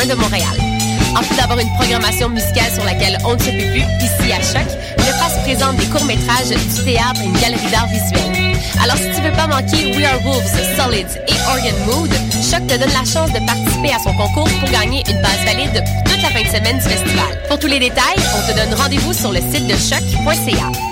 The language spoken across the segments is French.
de Montréal. En plus d'avoir une programmation musicale sur laquelle on ne se peut plus, ici à Choc, le FAST présente des courts-métrages, du théâtre et une galerie d'art visuel. Alors si tu veux pas manquer We Are Wolves, Solids et Organ Mood, Choc te donne la chance de participer à son concours pour gagner une base valide toute la fin de semaine du festival. Pour tous les détails, on te donne rendez-vous sur le site de choc.ca.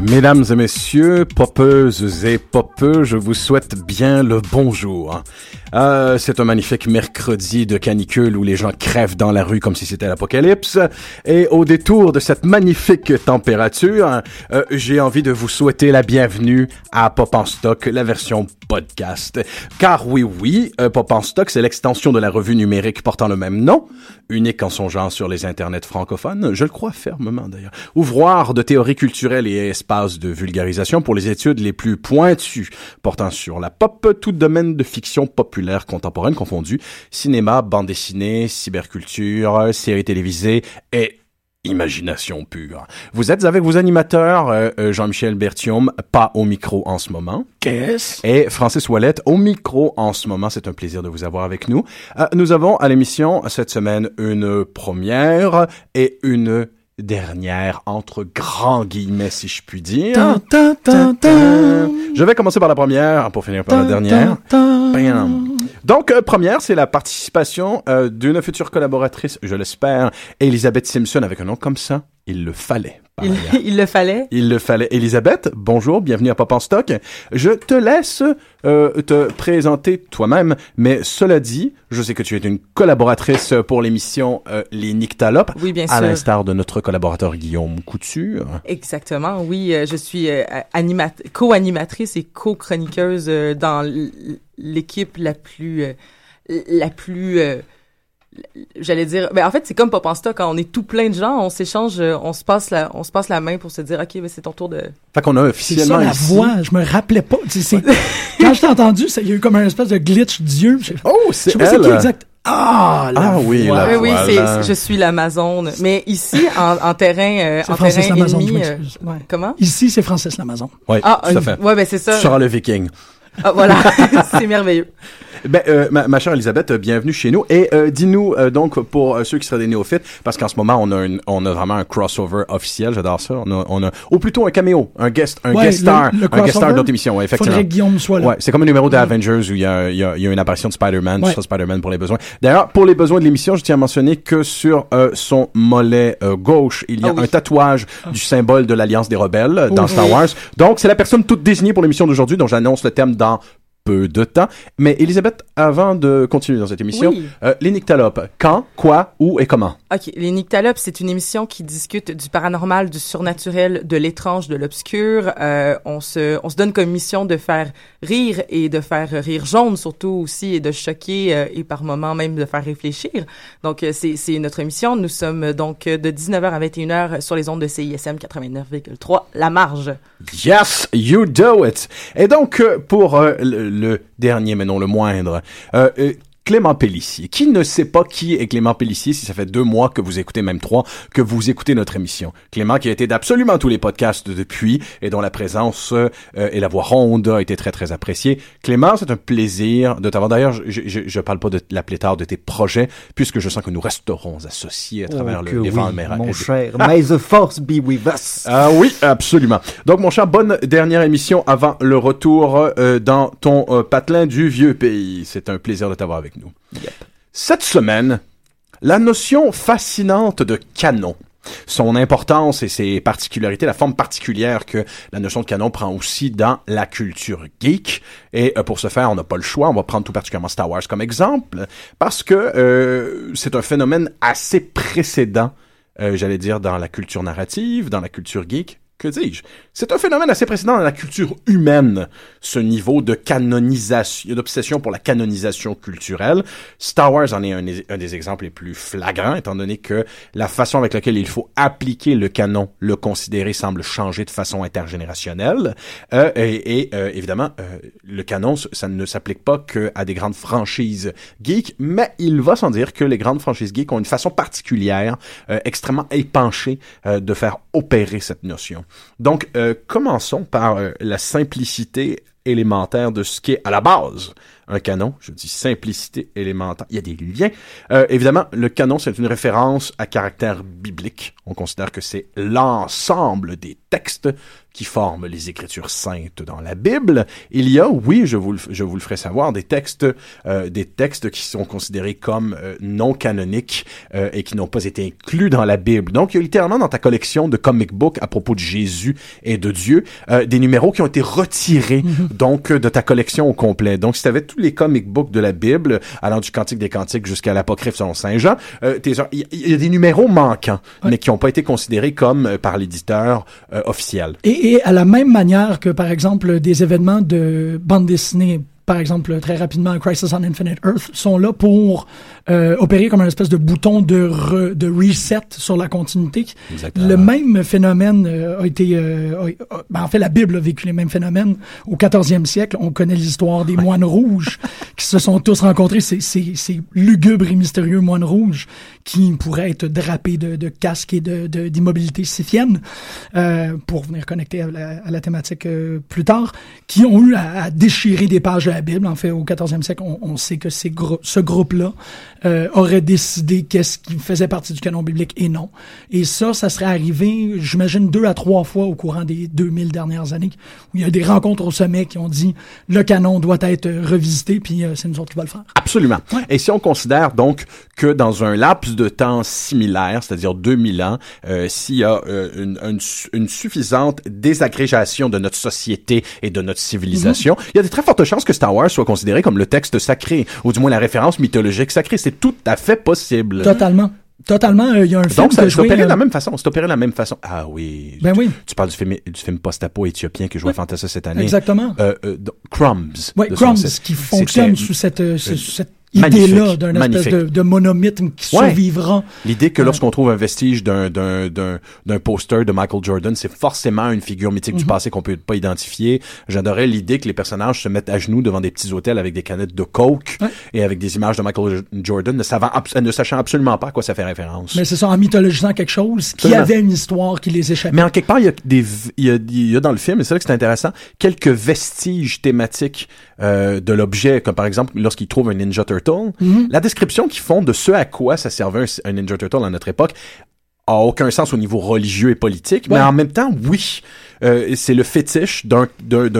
Mesdames et messieurs, popeuses et popeux, je vous souhaite bien le bonjour. Euh, c'est un magnifique mercredi de canicule où les gens crèvent dans la rue comme si c'était l'apocalypse. Et au détour de cette magnifique température, euh, j'ai envie de vous souhaiter la bienvenue à Pop en Stock, la version podcast. Car oui, oui, euh, Pop en Stock, c'est l'extension de la revue numérique portant le même nom, unique en son genre sur les internets francophones, je le crois fermement d'ailleurs. Ouvroir de théorie culturelle et espace de vulgarisation pour les études les plus pointues portant sur la pop, tout domaine de fiction populaire contemporaine confondu, cinéma, bande dessinée, cyberculture, séries télévisées et imagination pure. Vous êtes avec vos animateurs, euh, euh, Jean-Michel Bertium, pas au micro en ce moment. Qu'est-ce? Et Francis Ouellette au micro en ce moment. C'est un plaisir de vous avoir avec nous. Euh, nous avons à l'émission cette semaine une première et une dernière entre grands guillemets si je puis dire. Tan, tan, tan. Je vais commencer par la première pour finir par la dernière. Bam. Donc, euh, première, c'est la participation euh, d'une future collaboratrice, je l'espère, Elisabeth Simpson, avec un nom comme ça. Il le fallait. Il, le fallait. Il le fallait. Elisabeth, bonjour, bienvenue à Pop en Stock. Je te laisse euh, te présenter toi-même, mais cela dit, je sais que tu es une collaboratrice pour l'émission euh, Les Nyctalopes, Oui, bien à sûr. l'instar de notre collaborateur Guillaume Couture. Exactement, oui. euh, je suis euh, animat- co-animatrice et co-chroniqueuse dans l'équipe la plus... euh, la plus... euh, J'allais dire, ben en fait c'est comme Pop en stock, quand on est tout plein de gens, on s'échange, euh, on se passe la, on se passe la main pour se dire, ok, ben c'est ton tour de. Fait qu'on a officiellement ça la ici... voix, je me rappelais pas. Tu sais, Quand je t'ai entendu, ça- il y a eu comme un espèce de glitch d'yeux. Je Oh, je c'est pas elle. qui exact. Ah, la Ah oui, voix. la oui, oui, c'est, je suis l'Amazone. Mais ici, en, en terrain, euh, C'est en Francis terrain Lamazon, je ennemi, euh. Ouais. comment? Ici, c'est Francis Lamazon. Oui, Ah, tout à fait. ouais, ben c'est ça. Tu seras le viking. Ah, voilà, c'est merveilleux. Ben, euh, ma, ma chère Elisabeth, bienvenue chez nous. Et euh, dis-nous euh, donc pour euh, ceux qui seraient des néophytes, parce qu'en ce moment on a une, on a vraiment un crossover officiel. J'adore ça. On a, on a, ou plutôt un caméo, un guest, un Ouais, guest star, le un guest star crossover, d'autres émissions. Ouais, effectivement. Faudrait que Guillaume soit là. Ouais, c'est comme un numéro d'Avengers où il y a, y, a, y a une apparition de Spider-Man, Ouais. Spider-Man pour les besoins. D'ailleurs, pour les besoins de l'émission, je tiens à mentionner que sur euh, son mollet euh, gauche, il y a Ah oui. un tatouage du symbole de l'Alliance des Rebelles euh, dans. Star Wars. Donc, c'est la personne toute désignée pour l'émission d'aujourd'hui dont j'annonce le thème dans peu de temps. Mais Elisabeth, avant de continuer dans cette émission, Oui. euh, les nyctalopes, quand, quoi, où et comment? OK. Les Nyctalopes, c'est une émission qui discute du paranormal, du surnaturel, de l'étrange, de l'obscur. Euh, on se, on se donne comme mission de faire rire et de faire rire jaune surtout aussi et de choquer euh, et par moments même de faire réfléchir. Donc, euh, c'est, c'est notre mission. Nous sommes donc de 19h à 21h sur les ondes de CISM 89,3, La Marge. Yes, you do it. Et donc, pour le, le dernier, mais non le moindre, euh, euh, Clément Pellissier. Qui ne sait pas qui est Clément Pellissier si ça fait deux mois que vous écoutez, même trois, que vous écoutez notre émission? Clément qui a été d'absolument tous les podcasts depuis et dont la présence euh, et la voix ronde a été très, très appréciée. Clément, c'est un plaisir de t'avoir. D'ailleurs, je, je, je parle pas de la pléthore de tes projets puisque je sens que nous resterons associés à travers Oh, le, les oui, vents méra- mon cher. May the force be with us. ah oui, absolument. Donc, mon cher, bonne dernière émission avant le retour euh, dans ton euh, patelin du vieux pays. C'est un plaisir de t'avoir avec nous. Cette semaine, la notion fascinante de canon. Son importance et ses particularités, la forme particulière que la notion de canon prend aussi dans la culture geek. Et euh, pour ce faire, on n'a pas le choix. On va prendre tout particulièrement Star Wars comme exemple, parce que euh, c'est un phénomène assez précédent euh, j'allais dire, dans la culture narrative, dans la culture geek, que dis-je? C'est un phénomène assez précédent dans la culture humaine, ce niveau de canonisation, d'obsession pour la canonisation culturelle. Star Wars en est un, des- exemples les plus flagrants, étant donné que la façon avec laquelle il faut appliquer le canon, le considérer, semble changer de façon intergénérationnelle. Euh, et euh, évidemment, euh, le canon, ça ne s'applique pas qu'à des grandes franchises geeks, mais il va sans dire que les grandes franchises geeks ont une façon particulière, extrêmement épanchée, de faire opérer cette notion. Donc, euh, commençons par euh, la simplicité élémentaire de ce qui est à la base un canon. Je dis simplicité élémentaire. Il y a des liens. Euh, évidemment, le canon, c'est une référence à caractère biblique. On considère que c'est l'ensemble des textes qui forment les écritures saintes dans la Bible. Il y a, oui, je vous le, je vous le ferai savoir, des textes, euh, des textes qui sont considérés comme euh, non canoniques euh, et qui n'ont pas été inclus dans la Bible. Donc, il y a littéralement dans ta collection de comic books à propos de Jésus et de Dieu euh, des numéros qui ont été retirés donc euh, de ta collection au complet. Donc, si tu avais tous les comic books de la Bible, allant du Cantique des Cantiques jusqu'à l'Apocryphe selon Saint Jean, euh, il y, a des numéros manquants, mais qui n'ont pas été considérés comme euh, par l'éditeur euh, officiel. Et, et à la même manière que, par exemple, des événements de bande dessinée, par exemple, très rapidement, Crisis on Infinite Earth, sont là pour euh, opérer comme un espèce de bouton de, re- de reset sur la continuité. Exactement. Le même phénomène euh, a été... euh, a- a- ben, en fait, la Bible a vécu les mêmes phénomènes. Au 14e siècle, on connaît l'histoire des moines rouges qui se sont tous rencontrés, ces, ces, ces lugubres et mystérieux moines rouges qui pourraient être drapés de, de casques et de, de- d'immobilité scythienne, euh, pour venir connecter à la, à la thématique euh, plus tard, qui ont eu à, à déchirer des pages de la Bible. En fait, au 14e siècle, on, on sait que ces grou- ce groupe-là euh, aurait décidé qu'est-ce qui faisait partie du canon biblique et non. Et ça, ça serait arrivé, j'imagine, deux à trois fois au courant des 2000 dernières années, où il y a des rencontres au sommet qui ont dit le canon doit être revisité, puis euh, c'est nous autres qui va le faire. Absolument. Et si on considère donc que dans un laps de temps similaire, c'est-à-dire 2000 ans, euh, s'il y a une, une su- une suffisante désagrégation de notre société et de notre civilisation, il y a de très fortes chances que Star Wars soit considéré comme le texte sacré, ou du moins la référence mythologique sacrée. C'est tout à fait possible. Totalement. Totalement. euh, Il y a un film Donc, ça que c'est opéré de euh, la même façon. C'est opéré de la même façon. Ah oui. Ben tu, oui. Tu parles du film, du film post-apo éthiopien que jouait Oui. Fantasia cette année. Exactement. Euh, euh, Crumbs. Oui, Crumbs, qui fonctionne sous cette, euh, euh, idée-là d'un espèce de, de monomythe qui Ouais. survivra. L'idée que Ouais. lorsqu'on trouve un vestige d'un d'un d'un d'un poster de Michael Jordan, c'est forcément une figure mythique Mhm. du passé qu'on peut pas identifier. J'adorais l'idée que les personnages se mettent à genoux devant des petits hôtels avec des canettes de coke Ouais. et avec des images de Michael Jordan, ne, savant, ne sachant absolument pas à quoi ça fait référence. Mais c'est ça, en mythologisant quelque chose qui Absolument. avait une histoire qui les échappait. Mais en quelque part, il y a des, il y a, il y a dans le film, et c'est là que c'est intéressant, quelques vestiges thématiques euh, de l'objet, comme par exemple lorsqu'ils trouvent un Ninja Turtle. La description qu'ils font de ce à quoi ça servait un, un Ninja Turtle à notre époque a aucun sens au niveau religieux et politique, mais en même temps, oui, euh, c'est le fétiche d'un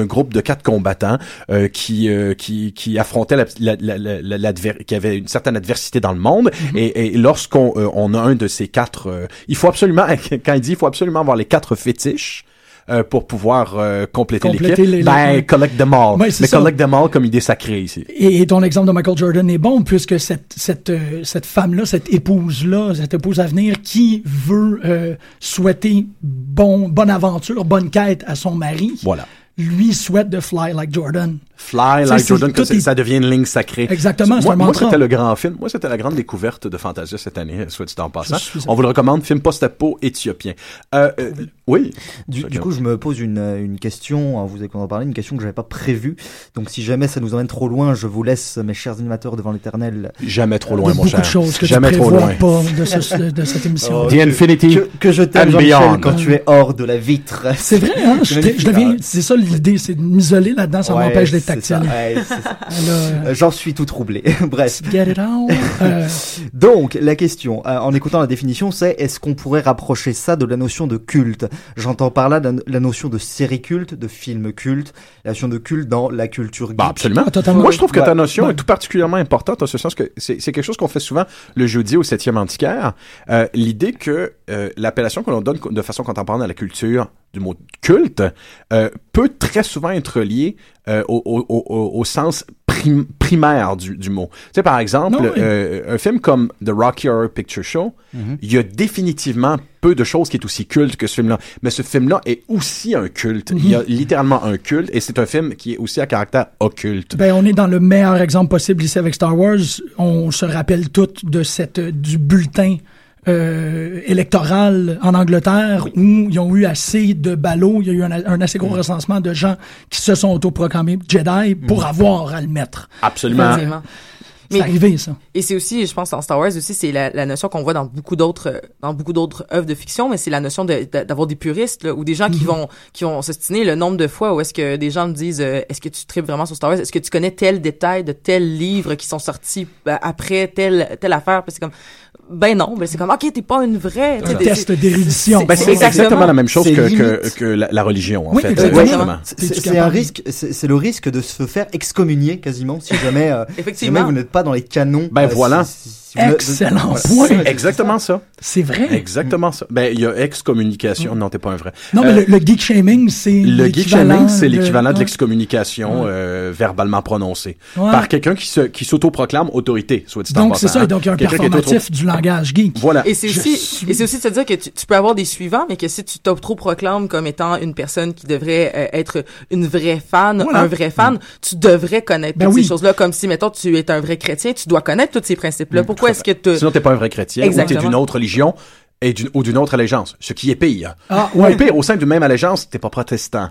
groupe de quatre combattants euh, qui euh, qui qui affrontaient la, la, la, la- qui avait une certaine adversité dans le monde et, et lorsqu'on euh, on a un de ces quatre, euh, il faut absolument quand il dit il faut absolument avoir les quatre fétiches. Euh, pour pouvoir euh, compléter, Compléter les- l'équipe. Ben, les- collect them all. Ouais, Mais ça. collect them all comme idée sacrée ici. Et, et ton exemple de Michael Jordan est bon puisque cette cette euh, cette femme là, cette épouse là, cette épouse à venir qui veut euh, souhaiter bon bonne aventure, bonne quête à son mari, Voilà. lui souhaite de fly like Jordan. Fly like Jordan, que est- ça devient une ligne sacrée. Exactement, c'est moi, un moi, c'était le grand film. Moi, c'était la grande découverte de Fantasia cette année, soit dit en passant. On vous le recommande, film post-apo éthiopien. Euh, euh, oui. Du, du coup, je me pose une, euh, une question, hein, vous avez qu'on en parler, une question que j'avais pas prévue. Donc, si jamais ça nous emmène trop loin, je vous laisse, mes chers animateurs, devant l'éternel. Jamais trop y loin, mon beaucoup cher. de choses que Jamais tu trop prévois loin. pas de, ce- de- cette émission. Oh, The Infinity. Que, que je t'aime, and Jean-Michel, beyond. quand tu es hors de la vitre. C'est vrai, hein? Je, deviens, c'est ça l'idée, c'est de m'isoler là-dedans, ça Ouais, m'empêche d'être tactile. ouais, Euh, J'en suis tout troublé. Bref. get it out. Euh, Donc, la question, euh, en écoutant la définition, c'est est-ce qu'on pourrait rapprocher ça de la notion de culte? J'entends par là la, notion de série culte, de film culte, la notion de culte dans la culture geek. Bah, absolument. Ah, totalement. Moi, je trouve que ta notion Ouais. est tout particulièrement importante en ce sens que c'est quelque chose qu'on fait souvent le jeudi au septième antiquaire. Euh, L'idée que euh, l'appellation que l'on donne de façon contemporaine à la culture du mot culte euh, peut très souvent être reliée euh, au, au, au, au sens prim- primaire du, du mot. Tu sais, par exemple, Non, oui. euh, un film comme The Rocky Horror Picture Show, Mhm. il y a définitivement peu de choses qui est aussi culte que ce film-là. Mais ce film-là est aussi un culte. Il y a littéralement un culte et c'est un film qui est aussi à caractère occulte. Ben, on est dans le meilleur exemple possible ici avec Star Wars. On se rappelle toutes de cette du bulletin euh, électoral en Angleterre où ils ont eu assez de ballots, il y a eu un, un assez gros recensement de gens qui se sont autoproclamés Jedi pour avoir à le mettre. Absolument. C'est Mais- arrivé, ça. Et c'est aussi, je pense, dans Star Wars aussi, c'est la, la notion qu'on voit dans beaucoup d'autres, dans beaucoup d'autres œuvres de fiction, mais c'est la notion de- de- d'avoir des puristes, là, ou des gens qui vont, qui vont s'ostiner le nombre de fois où est-ce que des gens me disent, euh, est-ce que tu tripes vraiment sur Star Wars? Est-ce que tu connais tel détail de tel livre qui sont sortis euh, après telle, telle affaire? Puis c'est comme, ben non, ben c'est comme, ok, t'es pas une vraie. Un des- test d'érudition. Ben, c'est Exactement. la même chose que, que, que la, la religion, en Oui, fait. exactement. Exactement. C'est- T'es-tu C'est c'est un risque, c'est c'est le risque de se faire excommunier quasiment si jamais, euh, si jamais vous n'êtes pas dans les canons. Ben euh, voilà. si- si- Excellent voilà. point. C'est exactement ça. C'est vrai. Exactement ça. Ben, il y a excommunication. Non, t'es pas un vrai. Non, mais Euh, le, le geek shaming, c'est Le geek shaming, c'est l'équivalent de l'excommunication euh, verbalement prononcée Ouais. par quelqu'un qui se qui s'autoproclame autorité, soit dit en Donc, c'est ça. hein. Donc, il y a un Quelqu'un qui est performatif du langage geek. Voilà. Et c'est aussi, suis- et c'est aussi de se dire que tu, tu peux avoir des suivants, mais que si tu t'auto-proclames comme étant une personne qui devrait euh, être une vraie fan, Voilà. un vrai fan, tu devrais connaître Ben toutes oui. ces choses-là. Comme si, mettons, tu es un vrai chrétien, tu dois connaître tous ces principes-là. Pourquoi est-ce que tu... Sinon, t'es pas un vrai chrétien, ou t'es Exactement. d'une autre religion et d'une, ou d'une autre allégeance, ce qui est pire. Ah, Ou ouais. pire, au sein d'une même allégeance, t'es pas protestant,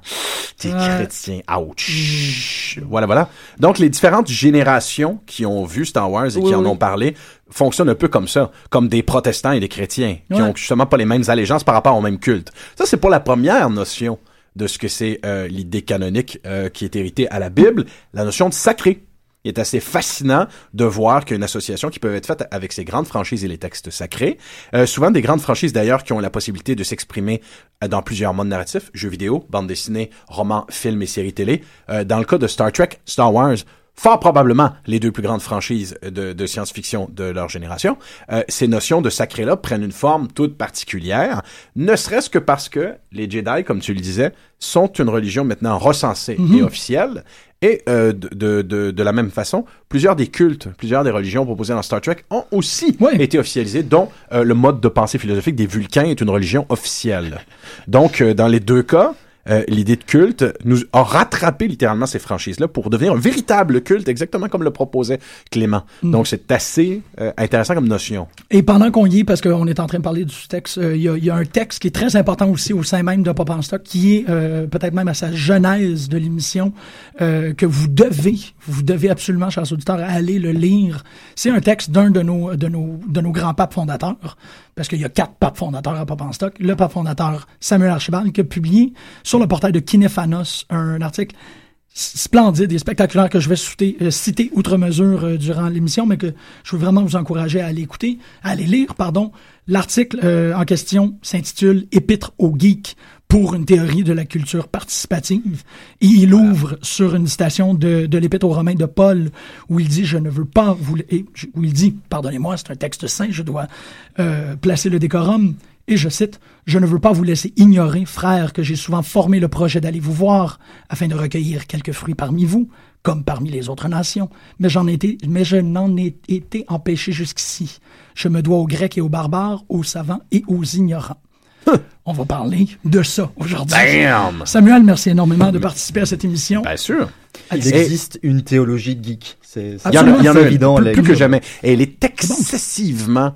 t'es Ouais. chrétien, ouch. Voilà, voilà. Donc, les différentes générations qui ont vu Star Wars et Oui, qui en oui. ont parlé fonctionnent un peu comme ça, comme des protestants et des chrétiens, qui ont justement pas les mêmes allégeances par rapport au même culte. Ça, c'est pour la première notion de ce que c'est euh, l'idée canonique euh, qui est héritée à la Bible, la notion de sacré. Il est assez fascinant de voir qu'il y a une association qui peut être faite avec ces grandes franchises et les textes sacrés. Euh, souvent des grandes franchises d'ailleurs qui ont la possibilité de s'exprimer euh, dans plusieurs modes narratifs, jeux vidéo, bande dessinée, romans, films et séries télé. Euh, dans le cas de Star Trek, Star Wars, fort probablement les deux plus grandes franchises de, de science-fiction de leur génération, euh, ces notions de sacré-là prennent une forme toute particulière, ne serait-ce que parce que les Jedi, comme tu le disais, sont une religion maintenant recensée et officielle, et euh, de, de, de, la même façon, plusieurs des cultes, plusieurs des religions proposées dans Star Trek ont aussi Oui. été officialisées, dont euh, le mode de pensée philosophique des Vulcains est une religion officielle. Donc, euh, dans les deux cas, euh, l'idée de culte nous a rattrapé littéralement ces franchises-là pour devenir un véritable culte, exactement comme le proposait Clément. Donc, c'est assez euh, intéressant comme notion. Et pendant qu'on y est, parce qu'on est en train de parler du texte, euh, il y, y a un texte qui est très important aussi au sein même de Pop en Stock, qui est euh, peut-être même à sa genèse de l'émission, euh, que vous devez, vous devez absolument, chers auditeurs, aller le lire. C'est un texte d'un de nos, de nos, de nos grands papes fondateurs, parce qu'il y a quatre papes fondateurs à Pop en Stock. Le pape fondateur Samuel Archibald, qui a publié sur le portail de Kinéphanos un article splendide et spectaculaire que je vais citer, euh, citer outre mesure euh, durant l'émission, mais que je veux vraiment vous encourager à aller écouter, à aller lire, pardon. L'article euh, en question s'intitule Épître aux geeks pour une théorie de la culture participative. Et il ouvre sur une citation de, de l'Épître aux Romains de Paul, où il dit, je ne veux pas vous... Et, où il dit, pardonnez-moi, c'est un texte saint, je dois placer le décorum. Et je cite, Je ne veux pas vous laisser ignorer, frères, que j'ai souvent formé le projet d'aller vous voir, afin de recueillir quelques fruits parmi vous, comme parmi les autres nations. Mais j'en ai été, mais je n'en ai été empêché jusqu'ici. Je me dois aux Grecs et aux barbares, aux savants et aux ignorants. On va parler de ça aujourd'hui. Damn! Samuel, merci énormément de participer à cette émission. Bien sûr. Il existe une théologie geek. C'est c'est Il y en a, évident. plus que jamais. Et elle est excessivement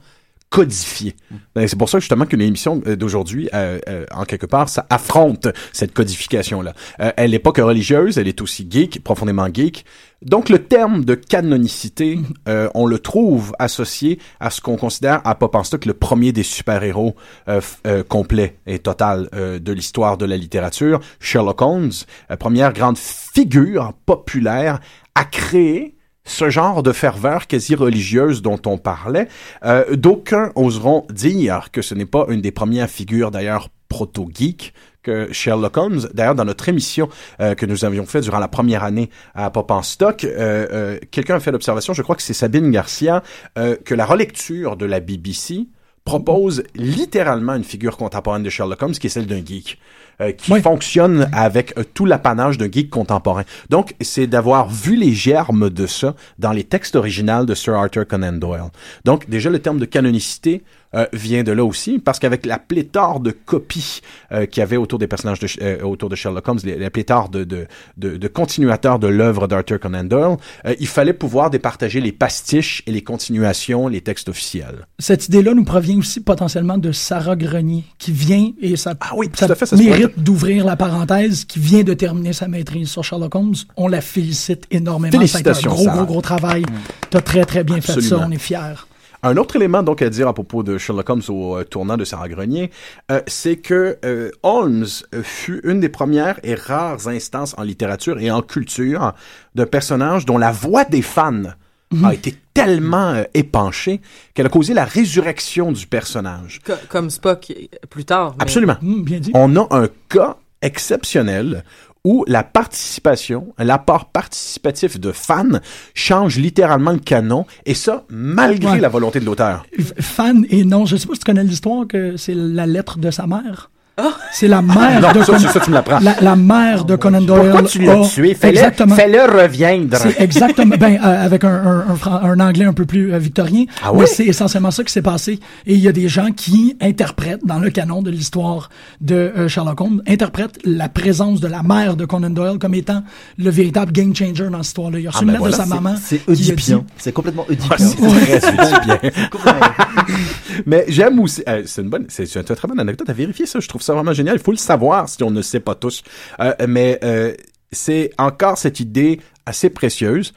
codifiée. Ben, C'est pour ça justement que l'émission euh, d'aujourd'hui, euh, euh, en quelque part, ça affronte cette codification-là. Euh, elle n'est pas que religieuse, elle est aussi geek, profondément geek. Donc le terme de canonicité, euh, on le trouve associé à ce qu'on considère à Pop en le premier des super-héros euh, complets et total de l'histoire de la littérature, Sherlock Holmes, première grande figure populaire à créer ce genre de ferveur quasi religieuse dont on parlait. Euh, D'aucuns oseront dire que ce n'est pas une des premières figures d'ailleurs proto-geek que Sherlock Holmes. D'ailleurs, dans notre émission euh, que nous avions fait durant la première année à Pop en Stock, euh, euh, quelqu'un a fait l'observation, je crois que c'est Sabine Garcia, euh, que la relecture de la BBC propose littéralement une figure contemporaine de Sherlock Holmes qui est celle d'un geek. Euh, qui Oui. fonctionne avec euh, tout l'apanage d'un geek contemporain. Donc, c'est d'avoir vu les germes de ça dans les textes originaux de Sir Arthur Conan Doyle. Donc, déjà, le terme de canonicité euh, vient de là aussi, parce qu'avec la pléthore de copies euh, qu'il y avait autour des personnages de, euh, autour de Sherlock Holmes, la pléthore de, de, de, de continuateurs de l'œuvre d'Arthur Conan Doyle, euh, il fallait pouvoir départager les pastiches et les continuations, les textes officiels. Cette idée-là nous provient aussi potentiellement de Sarah Grenier, qui vient, et ça, Ah oui, ça fait, ça mérite d'ouvrir la parenthèse, qui vient de terminer sa maîtrise sur Sherlock Holmes. On la félicite énormément. Félicitations, un gros, Sarah. gros, gros travail. T'as très, très bien fait ça. On est fiers. Un autre élément donc à dire à propos de Sherlock Holmes au euh, tournant de Sarah Grenier, euh, c'est que euh, Holmes euh, fut une des premières et rares instances en littérature et en culture de personnages dont la voix des fans a été tellement euh, épanchée qu'elle a causé la résurrection du personnage. Co- comme Spock plus tard. mais- Absolument. Hum, bien dit. On a un cas exceptionnel où la participation, l'apport participatif de fans change littéralement le canon, et ça, malgré Ouais. la volonté de l'auteur. Fan et non, je sais pas si tu connais l'histoire que c'est la lettre de sa mère. Ah! C'est la mère Non, de ça, Conan- ça, tu me l'apprends. La, la mère de Conan Doyle. Pourquoi tu l'as a- tué? Fais-le, Exactement. fais-le reviendre. C'est exactement, ben, euh, avec un, un, un, fran- un anglais un peu plus euh, victorien. Ah ouais? c'est essentiellement ça qui s'est passé. Et il y a des gens qui interprètent, dans le canon de l'histoire de euh, Sherlock Holmes, interprètent la présence de la mère de Conan Doyle comme étant le véritable game changer dans cette histoire-là. Il y a reçu Ah, une ben lettre voilà, de sa maman. C'est oedipien. C'est complètement oedipien. Ah, c'est très oedipien. Complètement. Mais j'aime aussi, euh, c'est une bonne, c'est c'est une très bonne anecdote à vérifier ça. Je trouve ça vraiment génial. Il faut le savoir si on ne sait pas tous. Euh, mais euh, c'est encore cette idée assez précieuse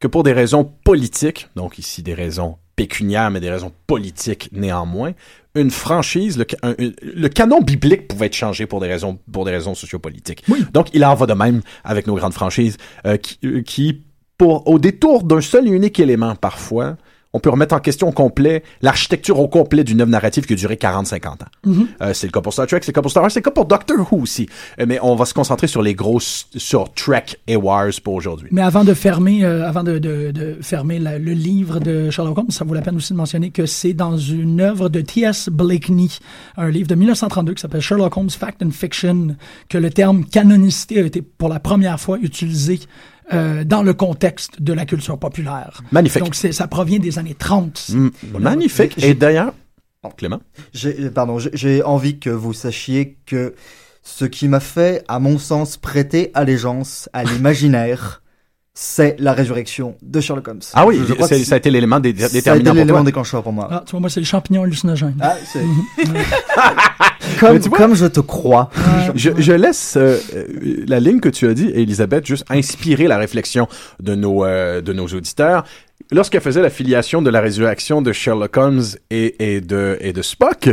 que pour des raisons politiques, donc ici des raisons pécuniaires, mais des raisons politiques néanmoins, une franchise, le, un- le canon biblique pouvait être changé pour des raisons, pour des raisons sociopolitiques. Donc il en va de même avec nos grandes franchises euh, qui, euh, qui, pour au détour d'un seul et unique élément parfois, on peut remettre en question au complet l'architecture au complet d'une œuvre narrative qui a duré 40-50 ans. Euh, c'est le cas pour Star Trek, c'est le cas pour Star Wars, c'est le cas pour Doctor Who aussi. Euh, mais on va se concentrer sur les grosses, sur Trek et Wars pour aujourd'hui. Mais avant de fermer, euh, avant de, de, de fermer la- le livre de Sherlock Holmes, ça vaut la peine aussi de mentionner que c'est dans une œuvre de T.S. Blakeney, un livre de 1932 qui s'appelle Sherlock Holmes Fact and Fiction, que le terme canonicité a été pour la première fois utilisé euh, dans le contexte de la culture populaire. Magnifique. Donc ça provient des années 30. Mm, magnifique. Et d'ailleurs, oh, Clément, J'ai, pardon, j'ai- envie que vous sachiez que ce qui m'a fait, à mon sens, prêter allégeance à l'imaginaire, c'est la résurrection de Sherlock Holmes. ah oui, Je- je crois c'est- que ça a été l'élément dé- ça a été déterminant pour l'élément toi. déclencheur pour moi. Ah, tu vois, moi, c'est le champignon hallucinogène. Ah, c'est- Mais comme, tu vois- comme je te crois. Je, je laisse euh, euh, la ligne que tu as dit, Elisabeth, juste inspirer la réflexion de nos, euh, de nos auditeurs. Lorsqu'elle faisait la filiation de la résurrection de Sherlock Holmes et, et, de, et de Spock,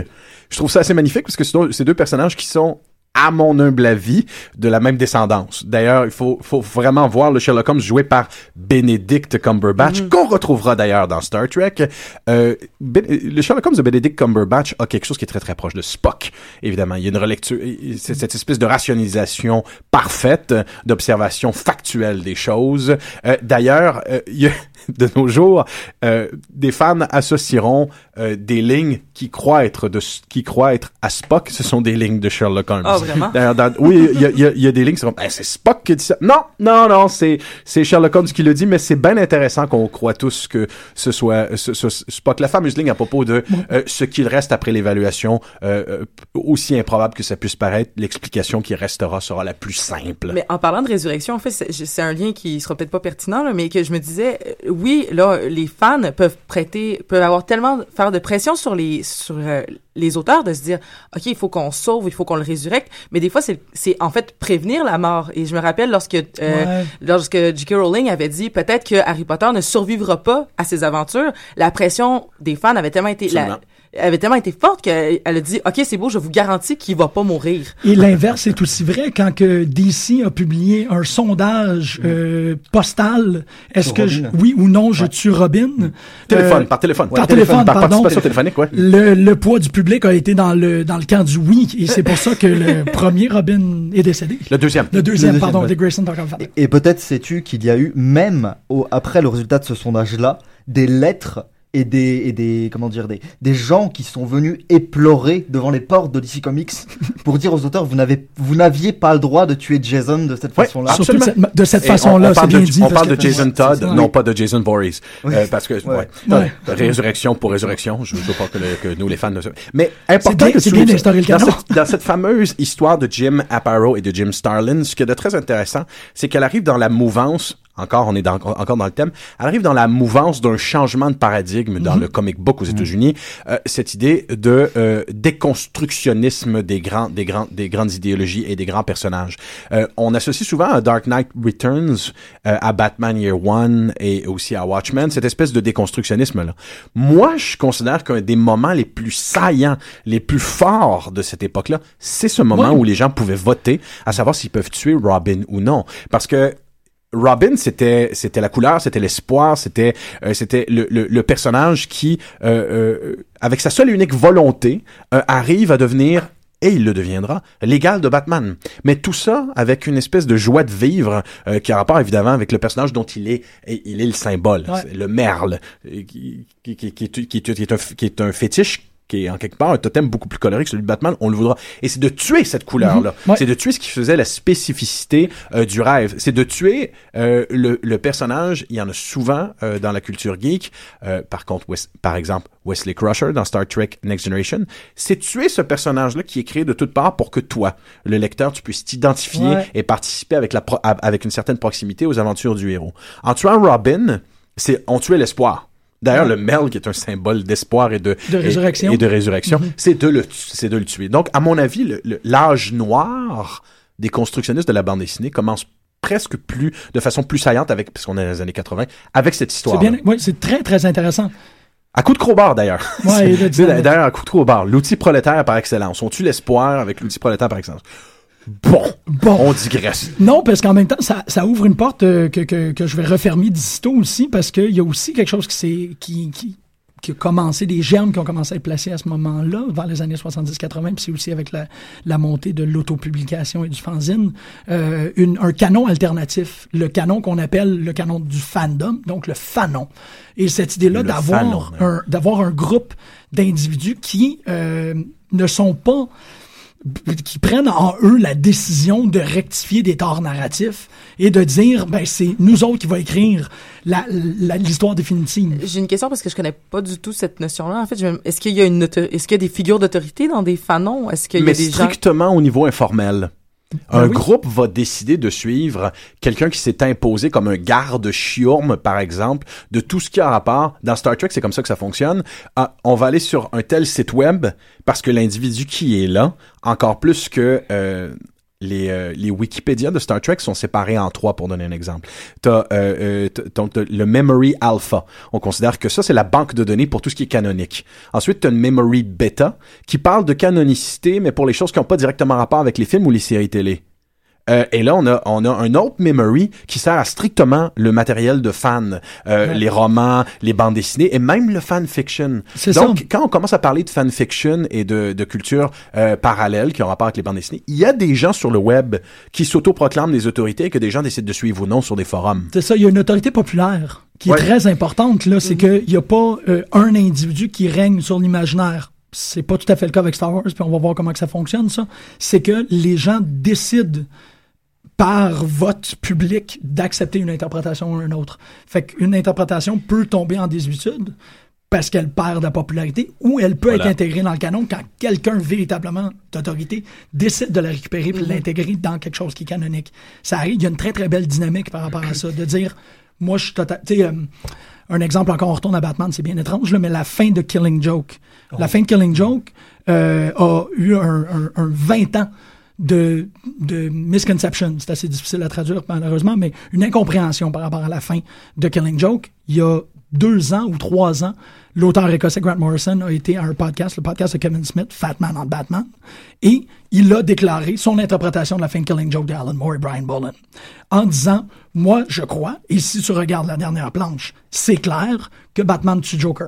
je trouve ça assez magnifique parce que ce sont ces deux personnages qui sont à mon humble avis, de la même descendance. D'ailleurs, il faut, faut vraiment voir le Sherlock Holmes joué par Benedict Cumberbatch, qu'on retrouvera d'ailleurs dans Star Trek. Euh, Ben- le Sherlock Holmes de Benedict Cumberbatch a quelque chose qui est très très proche de Spock. Évidemment, il y a une relecture, c'est cette espèce de rationalisation parfaite, d'observation factuelle des choses. Euh, D'ailleurs, euh, de nos jours, euh, des fans associeront euh, des lignes qui croient être de qui croient être à Spock, ce sont des lignes de Sherlock Holmes. Ah, vraiment? D'ailleurs, dans- oui, il y a, y a- y a des lignes qui sont Eh, c'est Spock qui dit ça. Non, non, non, c'est c'est Sherlock Holmes qui le dit, mais c'est bien intéressant qu'on croit tous que ce soit ce, ce- Spock. La fameuse ligne à propos de euh, ce qu'il reste après l'évaluation, euh, euh, aussi improbable que ça puisse paraître, l'explication qui restera sera la plus simple. Mais en parlant de résurrection, en fait, c'est c'est un lien qui sera peut-être pas pertinent, là, mais que je me disais, euh, oui, là, les fans peuvent prêter, peuvent avoir tellement faire de pression sur les sur euh, les auteurs de se dire, ok, il faut qu'on sauve, il faut qu'on le résurrecte, mais des fois c'est c'est en fait prévenir la mort. Et je me rappelle lorsque euh, Ouais. lorsque J.K. Rowling avait dit peut-être que Harry Potter ne survivra pas à ses aventures, la pression des fans avait tellement été la-. Avait tellement été forte qu'elle elle a dit, ok, c'est beau, je vous garantis qu'il va pas mourir. Et l'inverse est aussi vrai quand que DC a publié un sondage euh, postal. Est-ce que je- oui ou non je tue Robin? Téléphone, Euh, par téléphone. par téléphone, par pardon. participation téléphonique, ouais. Le, le poids du public a été dans le dans le camp du oui et c'est pour ça que le premier Robin est décédé. Le deuxième. Le deuxième, Le deuxième, pardon, ouais. de Grayson Et, et peut-être sais-tu qu'il y a eu, même au, après le résultat de ce sondage-là, des lettres et des, et des comment dire des, des gens qui sont venus éplorer devant les portes de DC Comics pour dire aux auteurs vous n'avez vous n'aviez pas le droit de tuer Jason de cette Ouais, façon-là. Surtout de cette, de cette Et on- façon-là, on c'est parle bien de, dit. On parle de Jason Todd, non pas de Jason Voorhees. Oui. Euh, parce que, ouais. Ouais. Ouais. Résurrection pour résurrection, je veux pas que, le- que nous, les fans, ne se- Mais important bien- le dans canon. cette, dans cette fameuse histoire de Jim Aparo et de Jim Starlin, ce qui est de très intéressant, c'est qu'elle arrive dans la mouvance encore, on est dans, encore dans le thème, elle arrive dans la mouvance d'un changement de paradigme dans le comic book aux États-Unis, euh, cette idée de euh, déconstructionnisme des grands, des grands, des grandes idéologies et des grands personnages. Euh, on associe souvent à Dark Knight Returns, euh, à Batman Year One et aussi à Watchmen cette espèce de déconstructionnisme là. Moi, je considère qu'un des moments les plus saillants, les plus forts de cette époque-là, c'est ce moment où les gens pouvaient voter à savoir s'ils peuvent tuer Robin ou non, parce que Robin, c'était c'était la couleur, c'était l'espoir, c'était euh, c'était le, le, le personnage qui, euh, euh, avec sa seule et unique volonté, euh, arrive à devenir et il le deviendra, l'égal de Batman. Mais tout ça avec une espèce de joie de vivre euh, qui a rapport évidemment avec le personnage dont il est, et il est le symbole, Ouais. Le merle, euh, qui, qui, qui, qui, est- qui, est- qui est un, qui est un fétiche qui est en quelque part un totem beaucoup plus coloré que celui de Batman, on le voudra. Et c'est de tuer cette couleur-là. Mhm. Ouais. C'est de tuer ce qui faisait la spécificité euh, du rêve. C'est de tuer euh, le, le personnage. Il y en a souvent euh, dans la culture geek. Euh, par contre, par exemple, Wesley Crusher dans Star Trek Next Generation, c'est tuer ce personnage-là qui est créé de toutes parts pour que toi, le lecteur, tu puisses t'identifier Ouais. et participer avec, la pro- avec une certaine proximité aux aventures du héros. En tuant Robin, c'est on tuait l'espoir. D'ailleurs, le Mel, qui est un symbole d'espoir et de, résurrection. et, de résurrection, Mhm. c'est de le, c'est de le tuer. Donc, à mon avis, l'âge noir des constructionnistes de la bande dessinée commence presque plus, de façon plus saillante avec, puisqu'on est dans les années 80, avec cette histoire. oui, c'est très, très intéressant. À coup de crowbar, d'ailleurs. Ouais. D'ailleurs, à coup de crowbar. L'outil prolétaire par excellence. On tue l'espoir avec l'outil prolétaire par excellence. Bon. Bon. On digresse. Non, parce qu'en même temps, ça, ça ouvre une porte euh, que, que, que je vais refermer d'ici aussi, parce qu'il y a aussi quelque chose qui, s'est- qui, qui, qui a commencé, des germes qui ont commencé à être placés à ce moment-là, vers les années 70-80, puis c'est aussi avec la, la montée de l'autopublication et du fanzine, euh, une, un canon alternatif, le canon qu'on appelle le canon du fandom, donc le fanon. Et cette idée-là d'avoir hein. un, d'avoir un groupe d'individus qui euh, ne sont pas qui prennent en eux la décision de rectifier des torts narratifs et de dire ben c'est nous autres qui va écrire l'histoire définitive. J'ai une question parce que je connais pas du tout cette notion-là. En fait, est-ce qu'il y a une est-ce qu'il y a des figures d'autorité dans des fanons? Est-ce qu'il y a Mais des gens strictement au niveau informel. Ben Un oui. groupe va décider de suivre quelqu'un qui s'est imposé comme un garde chiurme, par exemple, de tout ce qui a rapport. Dans Star Trek, c'est comme ça que ça fonctionne. Ah, on va aller sur un tel site web parce que l'individu qui est là, encore plus que euh, les, euh, Wikipédia de Star Trek sont séparés en trois pour donner un exemple. T'as euh, euh, t'as le Memory Alpha. On considère que ça c'est la banque de données pour tout ce qui est canonique. Ensuite t'as une Memory Beta qui parle de canonicité mais pour les choses qui n'ont pas directement rapport avec les films ou les séries télé. Euh, et là, on a, on a un autre memory qui sert à strictement le matériel de fan, euh, Ouais. les romans, les bandes dessinées et même le fanfiction. C'est Donc, ça. quand on commence à parler de fanfiction et de, de culture euh, parallèle qui ont rapport avec les bandes dessinées, il y a des gens sur le web qui s'autoproclament des autorités et que des gens décident de suivre ou non sur des forums. C'est ça, il y a une autorité populaire qui Ouais. est très importante, là. C'est qu'il n'y a pas euh, un individu qui règne sur l'imaginaire. C'est pas tout à fait le cas avec Star Wars, puis on va voir comment que ça fonctionne, ça. C'est que les gens décident par vote public d'accepter une interprétation ou une autre. Fait qu'une interprétation peut tomber en désuétude parce qu'elle perd de la popularité ou elle peut Voilà. être intégrée dans le canon quand quelqu'un véritablement d'autorité décide de la récupérer puis de l'intégrer dans quelque chose qui est canonique. Ça arrive, il y a une très très belle dynamique par rapport à ça, de dire, moi je suis total... Tu sais, euh, un exemple encore, on retourne à Batman, c'est bien étrange, là, mais la fin de Killing Joke. La fin de Killing Joke euh, a eu un, un- un 20 ans de, de misconception. C'est assez difficile à traduire, malheureusement, mais une incompréhension par rapport à la fin de Killing Joke. Il y a deux ans ou trois ans, l'auteur écossais Grant Morrison a été à un podcast, le podcast de Kevin Smith, Fat Man on Batman, et il a déclaré son interprétation de la fin de Killing Joke de Alan Moore et Brian Bolland, en disant, moi, je crois, et si tu regardes la dernière planche, c'est clair que Batman tue Joker.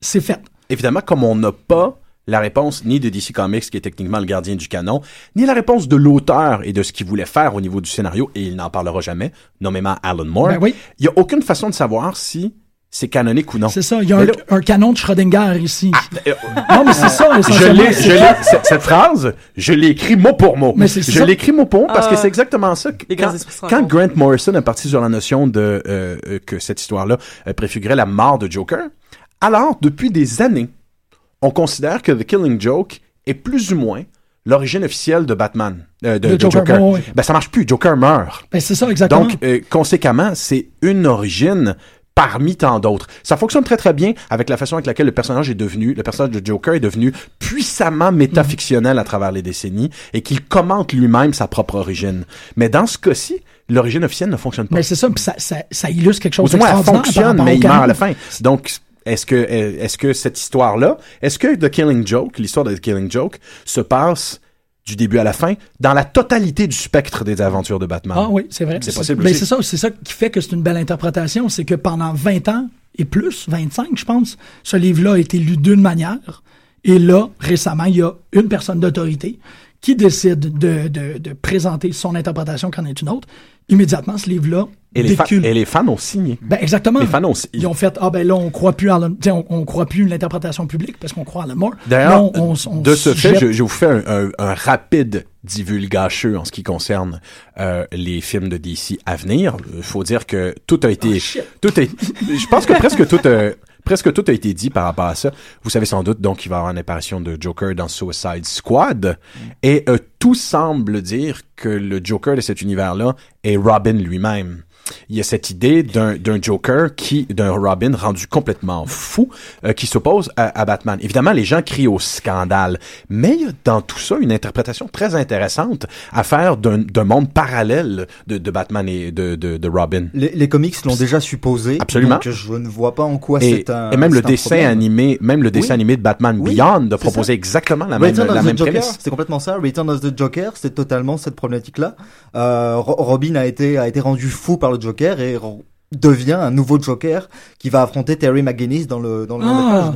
C'est fait. Évidemment, comme on n'a pas la réponse ni de DC Comics, qui est techniquement le gardien du canon, ni la réponse de l'auteur et de ce qu'il voulait faire au niveau du scénario, et il n'en parlera jamais, nommément Alan Moore, Ben oui. il n'y a aucune façon de savoir si c'est canonique ou non. C'est ça. Il y a un, là- un canon de Schrödinger ici. Euh, non, mais c'est ça. Je essentiellement, l'ai, c'est je l'ai, cette, cette phrase, je l'ai écrit mot pour mot. Mais c'est je l'ai écrit mot pour mot parce que Ah. c'est exactement ça. que- Quand, quand. Grant Morrison est parti sur la notion de euh, euh, que cette histoire-là euh, préfigurait la mort de Joker, alors depuis des années, on considère que The Killing Joke est plus ou moins l'origine officielle de Batman, euh, de, Joker, Joker. ouais, ouais. Ben ça marche plus, Joker meurt. Ben, c'est ça, exactement. Donc, euh, conséquemment, c'est une origine parmi tant d'autres. Ça fonctionne très très bien avec la façon avec laquelle le personnage est devenu, le personnage de Joker est devenu puissamment métafictionnel à travers les décennies et qu'il commente lui-même sa propre origine. Mais dans ce cas-ci, l'origine officielle ne fonctionne pas. Mais c'est ça, ça, ça, ça illustre quelque chose Ou du moins, elle fonctionne, mais il meurt à la fin. Donc, est-ce que, est-ce que cette histoire-là, est-ce que The Killing Joke, l'histoire de The Killing Joke, se passe du début à la fin dans la totalité du spectre des aventures de Batman? Ah oui, c'est vrai. C'est possible c'est ça, c'est ça qui fait que c'est une belle interprétation, c'est que pendant 20 ans et plus, 25 je pense, ce livre-là a été lu d'une manière. Et là, récemment, il y a une personne d'autorité qui décide de, de, de présenter son interprétation qu'en est une autre. Immédiatement, ce livre-là Et les, et fans ont signé. Ben exactement. Les fans ont si- Ils ont fait ah ben là on croit plus à sais, on, on croit plus l'interprétation publique parce qu'on croit à Alan Moore. D'ailleurs, de ce fait, je, je vous fais un, un- un rapide divulgacheux en ce qui concerne euh, les films de DC à venir. Il faut dire que tout a été, Oh, shit. tout a, je pense que presque tout, a, presque tout a été dit par rapport à ça. Vous savez sans doute donc qu'il va y avoir une apparition de Joker dans Suicide Squad, et euh, tout semble dire que le Joker de cet univers-là est Robin lui-même. Il y a cette idée d'un Joker qui, d'un Robin rendu complètement fou, euh, qui s'oppose à, à Batman. Évidemment, les gens crient au scandale, mais il y a dans tout ça une interprétation très intéressante à faire d'un monde parallèle de, de Batman et de, de, de Robin. Les, les comics l'ont déjà supposé. Absolument. Donc je ne vois pas en quoi c'est un. et même le dessin problème. animé, même le dessin Oui. animé de Batman Oui, Beyond de proposer ça. exactement la même, Return of la the même Joker, prémisse. c'est complètement ça. Return of the Joker, c'est totalement cette problématique-là. Euh, Ro- Robin a été a été rendu fou par le Joker et devient un nouveau Joker qui va affronter Terry McGinnis dans le dans le long Ah.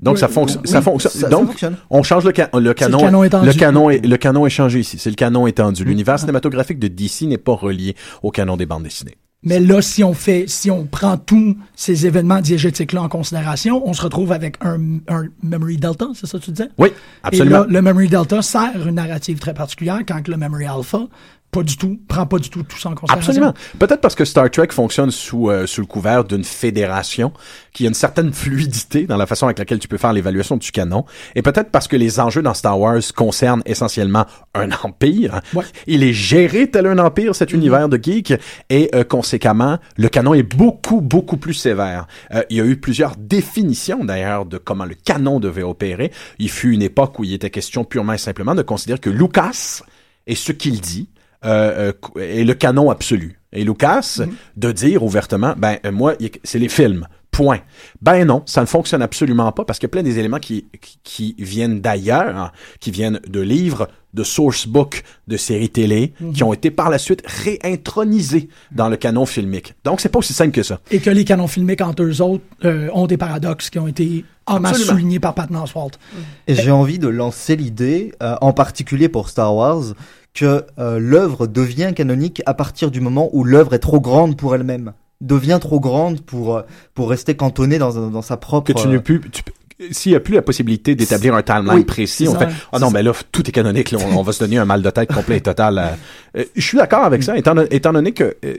Donc, Oui, ça fonctionne. ça- ça Donc fonctionne. on change le, ca- le canon. canon étendu. le canon est le canon est changé ici. C'est le canon étendu. Mm. L'univers cinématographique de DC n'est pas relié au canon des bandes dessinées. Mais là, si on fait, si on prend tous ces événements diégétiques-là en considération, on se retrouve avec un, un Memory Delta, c'est ça que tu disais? Oui, absolument. Et là, le Memory Delta sert une narrative très particulière quand que le Memory Alpha, pas du tout, prend pas du tout tout ça en considération. Absolument. Peut-être parce que Star Trek fonctionne sous euh, sous le couvert d'une fédération, qui a une certaine fluidité dans la façon avec laquelle tu peux faire l'évaluation du canon, et peut-être parce que les enjeux dans Star Wars concernent essentiellement un empire. Ouais. Il est géré tel un empire cet univers de geek, et euh, conséquemment, le canon est beaucoup beaucoup plus sévère. Euh, il y a eu plusieurs définitions d'ailleurs de comment le canon devait opérer. Il fut une époque où il était question purement et simplement de considérer que Lucas et ce qu'il dit euh, euh, est le canon absolu. Et Lucas, de dire ouvertement, ben euh, moi, c'est les films. Point. Ben non, ça ne fonctionne absolument pas parce qu'il y a plein des éléments qui, qui, qui viennent d'ailleurs, hein, qui viennent de livres, de sourcebook, de séries télé, qui ont été par la suite réintronisés dans le canon filmique. Donc c'est pas aussi simple que ça. Et que les canons filmiques entre eux autres euh, ont des paradoxes qui ont été en masse soulignés par Patton Oswalt. Et j'ai envie de lancer l'idée, euh, en particulier pour Star Wars, que euh, l'œuvre devient canonique à partir du moment où l'œuvre est trop grande pour elle-même. Devient trop grande pour, euh, pour rester cantonnée dans, dans sa propre... que tu ne plus tu peux- s'il n'y a plus la possibilité d'établir un timeline Oui, précis, on ça, fait ah non mais là tout est canonique, là, on, on va se donner un mal de tête complet et total. euh. Euh, je suis d'accord avec ça, étant, étant donné que euh,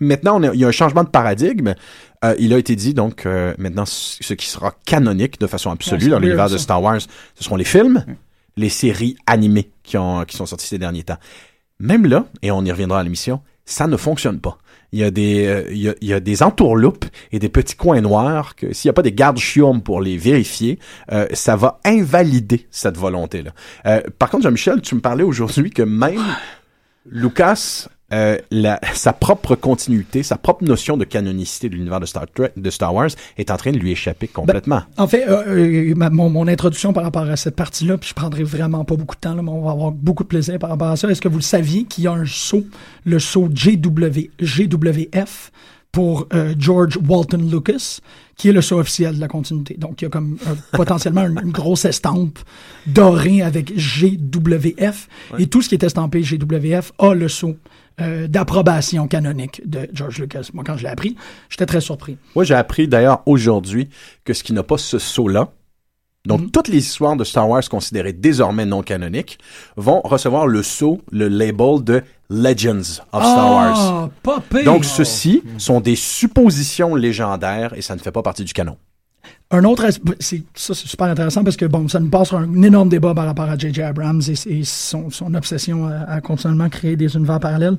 maintenant on a- il y a un changement de paradigme. Euh, il a été dit donc euh, maintenant ce qui sera canonique de façon absolue Ouais, dans l'univers de. Star Wars, ce seront les films, les séries animées qui ont qui sont sorties ces derniers temps. Même là, et on y reviendra à l'émission, ça ne fonctionne pas. Il y a des, euh, il y a, il y a des entourloupes et des petits coins noirs que s'il n'y a pas des gardes chiomes pour les vérifier, euh, ça va invalider cette volonté-là. Euh, par contre, Jean-Michel, tu me parlais aujourd'hui que même Lucas, euh, la, sa propre continuité, sa propre notion de canonicité de l'univers de Star, Trek, de Star Wars est en train de lui échapper complètement. En fait, euh, euh, ma- mon, mon introduction par rapport à cette partie-là, puis je prendrai vraiment pas beaucoup de temps, là, mais on va avoir beaucoup de plaisir par rapport à ça. Est-ce que vous le saviez qu'il y a un saut, le saut GW, GWF pour George Walton Lucas, qui est le saut officiel de la continuité? Donc, il y a comme potentiellement une, une grosse estampe dorée avec GWF, et tout ce qui est estampé GWF a le saut euh, d'approbation canonique de George Lucas. Moi, quand je l'ai appris, j'étais très surpris. Moi, j'ai appris d'ailleurs aujourd'hui que ce qui n'a pas ce saut-là, donc Mhm. toutes les histoires de Star Wars considérées désormais non canoniques vont recevoir le saut, le label de Legends of Star Wars. Ah, pas pire. Donc ceux-ci sont des suppositions légendaires et ça ne fait pas partie du canon. Un autre aspect, ça c'est super intéressant parce que bon, ça nous passe un énorme débat par rapport à J.J. Abrams et, son, obsession à, continuellement créer des univers parallèles.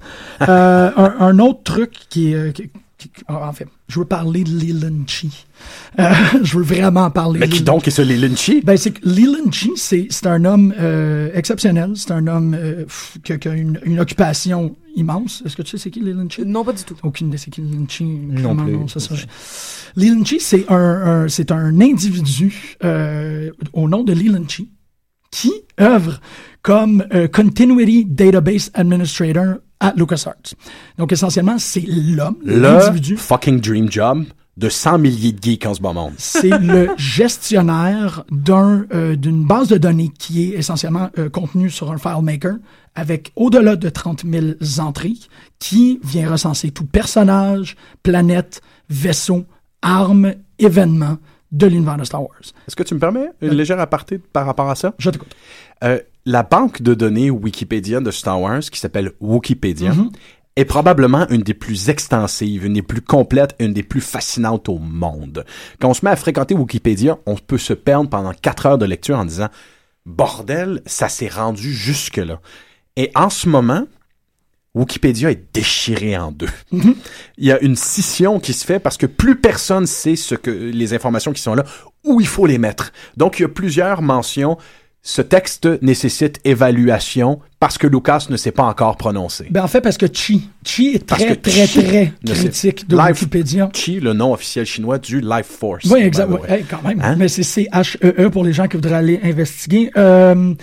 Euh, un, autre truc qui euh, en fait, je veux parler de Leland Chi. Euh, je veux vraiment parler. Mais qui donc est ce Lynchi? ben, c'est que Leland Chi, c'est, c'est un homme euh, exceptionnel. C'est un homme euh, qui, a- qui a une, une occupation immense. Est-ce que tu sais c'est qui Leland Chi? Non, pas du tout. Aucune idée c'est qui Leland Chi. Non plus. non, ça, ça, je- Leland Chi, c'est un, un- c'est un individu euh, au nom de Leland Chi qui œuvre comme euh, Continuity Database Administrator à LucasArts. Donc, essentiellement, c'est l'homme, Le l'individu. fucking dream job de 100 milliers de geeks en ce moment. C'est le gestionnaire d'un euh, d'une base de données qui est essentiellement euh, contenue sur un FileMaker avec au-delà de 30 000 entrées qui vient recenser tout personnage, planète, vaisseau, arme, événement de l'univers de Star Wars. Est-ce que tu me permets une légère aparté par rapport à ça? Je t'écoute. Euh, la banque de données Wikipédia de Star Wars, qui s'appelle Wikipedia, Mhm. est probablement une des plus extensives, une des plus complètes, une des plus fascinantes au monde. Quand on se met à fréquenter Wikipédia, on peut se perdre pendant quatre heures de lecture en disant bordel, ça s'est rendu jusque là. Et en ce moment, Wikipédia est déchiré en deux. Il y a une scission qui se fait parce que plus personne sait ce que les informations qui sont là, où il faut les mettre. Donc il y a plusieurs mentions. Ce texte nécessite évaluation parce que Lucas ne s'est pas encore prononcé. Ben, en fait, parce que Chi, Chi est très, très, Chi très sait- critique de Wikipédia. Chi, le nom officiel chinois du Life Force. Oui, by exact. the ouais, hey, quand même. Hein? Mais c'est C-H-E-E pour les gens qui voudraient aller investiguer. Euh,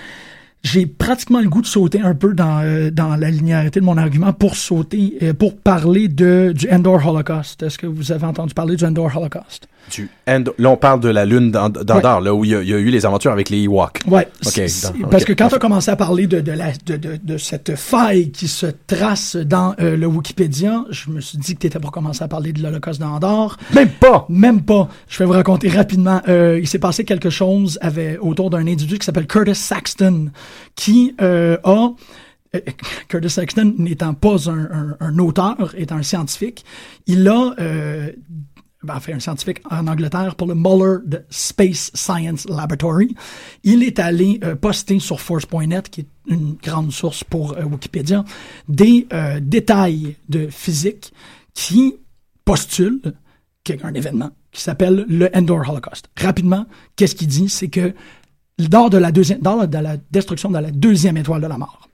j'ai pratiquement le goût de sauter un peu dans, euh, dans la linéarité de mon argument pour sauter, euh, pour parler de, du Endor Holocaust. Est-ce que vous avez entendu parler du Endor Holocaust? Du End- Là, on parle de la lune d'And- d'Andor, là où il y, a, il y a eu les aventures avec les Ewoks. Ouais. Ok, c'est- c'est- dans- Parce que quand tu parfait. as commencé à parler de, de, la, de, de, de cette faille qui se trace dans euh, le Wikipédia, je me suis dit que tu étais pour commencer à parler de l'Holocauste d'Andorre. Même pas! Même pas. Je vais vous raconter rapidement. Euh, il s'est passé quelque chose avec, autour d'un individu qui s'appelle Curtis Saxton, qui euh, a Curtis Saxton n'étant pas un, un- un auteur, étant un scientifique, il a ben, fait un scientifique en Angleterre pour le Muller Space Science Laboratory. Il est allé euh, poster sur Force.net, qui est une grande source pour euh, Wikipédia, des euh, détails de physique qui postulent qu'il y a un événement qui s'appelle le Endor Holocaust. Rapidement, qu'est-ce qu'il dit? C'est que lors de la, de la destruction de la deuxième étoile de la mort,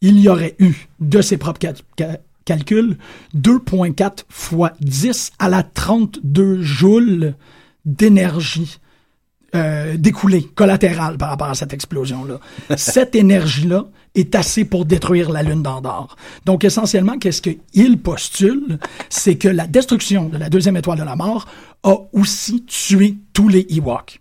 il y aurait eu, de ses propres cal- cal- calculs, 2,4 fois 10 à la 32 joules d'énergie euh, découlée, collatérale par rapport à cette explosion-là. cette énergie-là est assez pour détruire la Lune d'Andorre. Donc, essentiellement, qu'est-ce qu'il postule? C'est que la destruction de la deuxième étoile de la mort a aussi tué tous les Ewoks.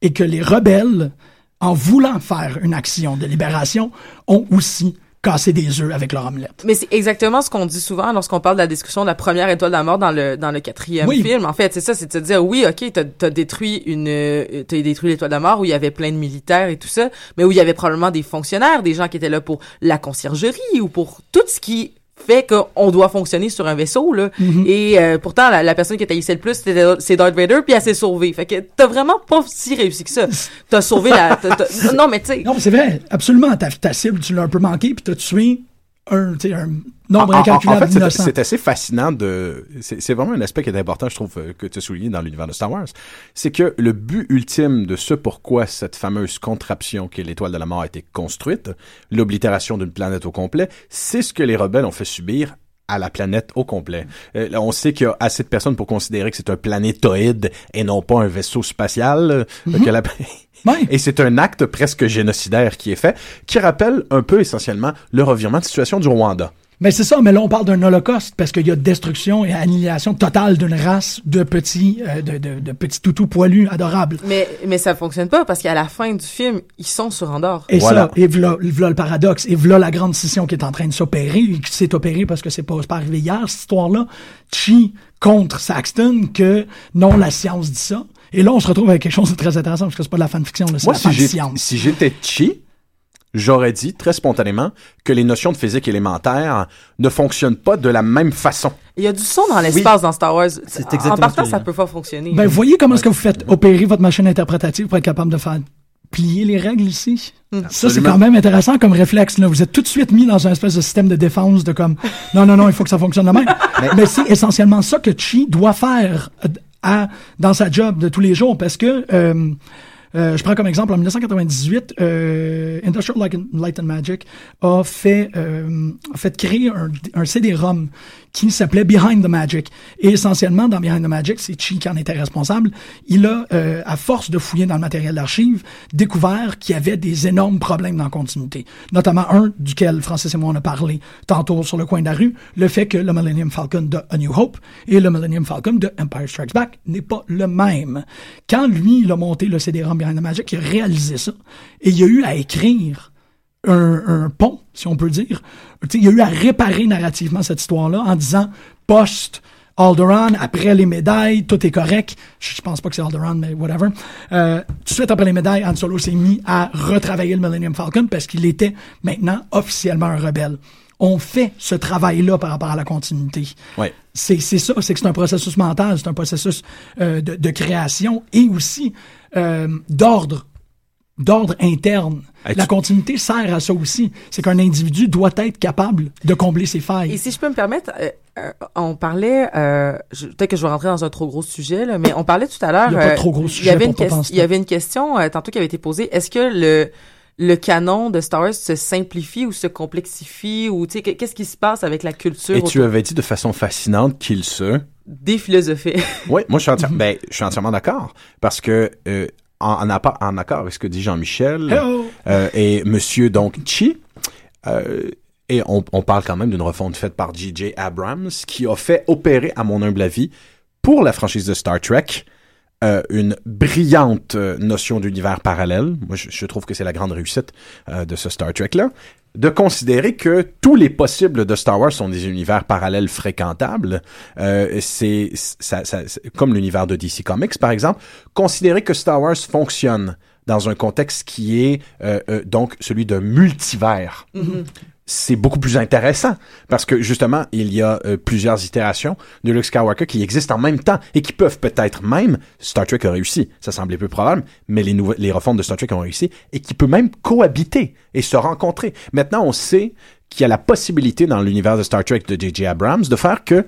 Et que les rebelles, en voulant faire une action de libération, ont aussi cassé des œufs avec leur omelette. Mais c'est exactement ce qu'on dit souvent lorsqu'on parle de la discussion de la première étoile de la mort dans le dans le quatrième Oui. film. En fait, c'est ça, c'est de se dire oui, ok, t'as as détruit une, euh, t'as détruit l'étoile de la mort où il y avait plein de militaires et tout ça, mais où il y avait probablement des fonctionnaires, des gens qui étaient là pour la conciergerie ou pour tout ce qui fait qu'on doit fonctionner sur un vaisseau là. Mm-hmm. Et euh, pourtant la, la personne qui taillissait le plus c'est Darth Vader puis elle s'est sauvée. Fait que t'as vraiment pas si réussi que ça. T'as sauvé la non mais tu sais Non, mais c'est vrai, absolument. Ta, ta cible, tu l'as un peu manqué, puis t'as tué un, un nombre En- en- incalculable en fait, c'est- d'innocents. c'est assez fascinant de. C'est vraiment un aspect qui est important, je trouve, euh, que tu as souligné dans l'univers de Star Wars. C'est que le but ultime de ce pourquoi cette fameuse contraption qui est l'étoile de la mort a été construite, l'oblitération d'une planète au complet, c'est ce que les rebelles ont fait subir à la planète au complet. Euh, là, on sait qu'il y a assez de personnes pour considérer que c'est un planétoïde et non pas un vaisseau spatial. euh, que la- Ouais. Et c'est un acte presque génocidaire qui est fait, qui rappelle un peu essentiellement le revirement de situation du Rwanda. Mais c'est ça, mais là, on parle d'un holocauste parce qu'il y a destruction et annihilation totale d'une race de petits, euh, de, de, de petits toutous poilus adorables. mais mais ça fonctionne pas parce qu'à la fin du film ils sont sur Andorre. Et Voilà. ça, et v'là le paradoxe, et v'là la grande scission qui est en train de s'opérer, qui s'est opérée parce que c'est pas, c'est pas arrivé hier, cette histoire-là. Chi contre Saxton, que non, la science dit ça. Et là, on se retrouve avec quelque chose de très intéressant, parce que c'est pas de la fanfiction, c'est Moi, la si si j'étais chi, j'aurais dit très spontanément que les notions de physique élémentaire ne fonctionnent pas de la même façon. Il y a du son dans l'espace dans Star Wars. C'est En exactement partant, ce que ça peut pas fonctionner. Ben, voyez comment est-ce que vous faites opérer votre machine interprétative pour être capable de faire plier les règles ici? Ça, c'est quand même intéressant comme réflexe. Là. Vous êtes tout de suite mis dans un espèce de système de défense de comme non, non, non, il faut que ça fonctionne de même. Mais, c'est essentiellement ça que Chi doit faire euh, à, dans sa job de tous les jours parce que euh, euh, je prends comme exemple en 1998, euh, Industrial Light and, Magic a fait, euh, a fait créer un, un CD-ROM qui s'appelait Behind the Magic. Et essentiellement, dans Behind the Magic, c'est Chi qui en était responsable. Il a, euh, à force de fouiller dans le matériel d'archives, découvert qu'il y avait des énormes problèmes dans la continuité. Notamment un duquel Francis et moi on a parlé tantôt sur le coin de la rue, le fait que le Millennium Falcon de A New Hope et le Millennium Falcon de Empire Strikes Back n'est pas le même. Quand lui, il a monté le CD-ROM The Magic, il a réalisé ça. Et il a eu à écrire un, pont, si on peut dire. Tu sais, il a eu à réparer narrativement cette histoire-là en disant post Alderaan, après les médailles, tout est correct. Je, je pense pas que c'est Alderaan, mais whatever. Euh, tout de suite après les médailles, Han Solo s'est mis à retravailler le Millennium Falcon parce qu'il était maintenant officiellement un rebelle. On fait ce travail-là par rapport à la continuité. Ouais. C'est ça, c'est que c'est un processus mental, c'est un processus euh, de, de création et aussi euh, d'ordre d'ordre interne. Hey, La tu- continuité sert à ça aussi. C'est qu'un individu doit être capable de combler ses failles. Et si je peux me permettre, euh, euh, on parlait, euh, peut-être que je vais rentrer dans un trop gros sujet, là, mais on parlait tout à l'heure. Il y a pas de trop gros il y sujet avait une ques- pense-t-il. Il y avait une question euh, tantôt qui avait été posée. Est-ce que le le canon de Star Wars se simplifie ou se complexifie ou tu sais que- qu'est-ce qui se passe avec la culture Et tu autour? avais dit de façon fascinante qu'il se... des philosophies Oui, moi je suis, entière- ben, je suis entièrement d'accord. Parce que euh, en, en, en accord avec ce que dit Jean-Michel euh, et Monsieur donc Chi, euh, et on, on parle quand même d'une refonte faite par J.J. Abrams qui a fait opérer, à mon humble avis, pour la franchise de Star Trek, euh, une brillante euh, notion d'univers parallèle. Moi, je, je trouve que c'est la grande réussite euh, de ce Star Trek-là. De considérer que tous les possibles de Star Wars sont des univers parallèles fréquentables, euh, c'est ça, ça- comme l'univers de DC Comics par exemple. Considérer que Star Wars fonctionne dans un contexte qui est euh, euh, donc celui d'un multivers c'est beaucoup plus intéressant parce que justement il y a euh, plusieurs itérations de Luke Skywalker qui existent en même temps et qui peuvent peut-être même Star Trek a réussi ça semblait peu probable mais les nouvelles les refontes de Star Trek ont réussi et qui peut même cohabiter et se rencontrer maintenant on sait qu'il y a la possibilité dans l'univers de Star Trek de J.J. Abrams de faire que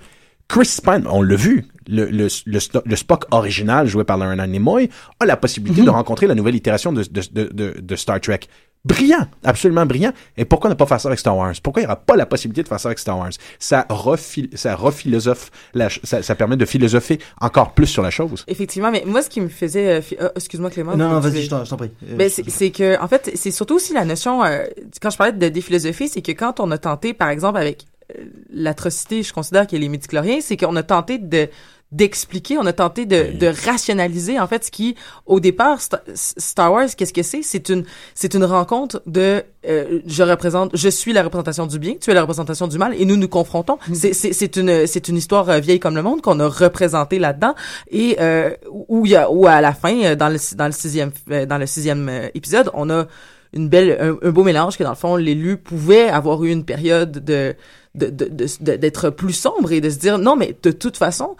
Chris Pine, on l'a vu, le, le, le, Spock original joué par Leonard Nimoy a la possibilité de rencontrer la nouvelle itération de, de, de, de Star Trek. Brillant, absolument brillant. Et pourquoi ne pas faire ça avec Star Wars? Pourquoi il n'y aura pas la possibilité de faire ça avec Star Wars? Ça, refil ça rephilosophe, la ça, ça permet de philosopher encore plus sur la chose. Effectivement, mais moi, ce qui me faisait... euh, euh, Excuse-moi, Clément. Non, non, vas-y, je t'en je t'en prie. Euh, Ben, c'est c'est que, en fait, c'est surtout aussi la notion, euh, quand je parlais de déphilosophie, c'est que quand on a tenté, par exemple, avec euh, l'atrocité, je considère qu'il y a les médicloriens, c'est qu'on a tenté de d'expliquer, on a tenté de, de rationaliser en fait ce qui au départ Sta- Star Wars qu'est-ce que c'est? C'est une c'est une rencontre de euh, je représente je suis la représentation du bien tu es la représentation du mal et nous nous confrontons. C'est c'est c'est une c'est une histoire euh, vieille comme le monde qu'on a représentée là-dedans. Et euh, où il y a où à la fin euh, dans le dans le sixième euh, dans le sixième épisode on a une belle un, un beau mélange que dans le fond l'élu pouvait avoir eu une période de de- de- de- de- d'être plus sombre et de se dire non mais de toute façon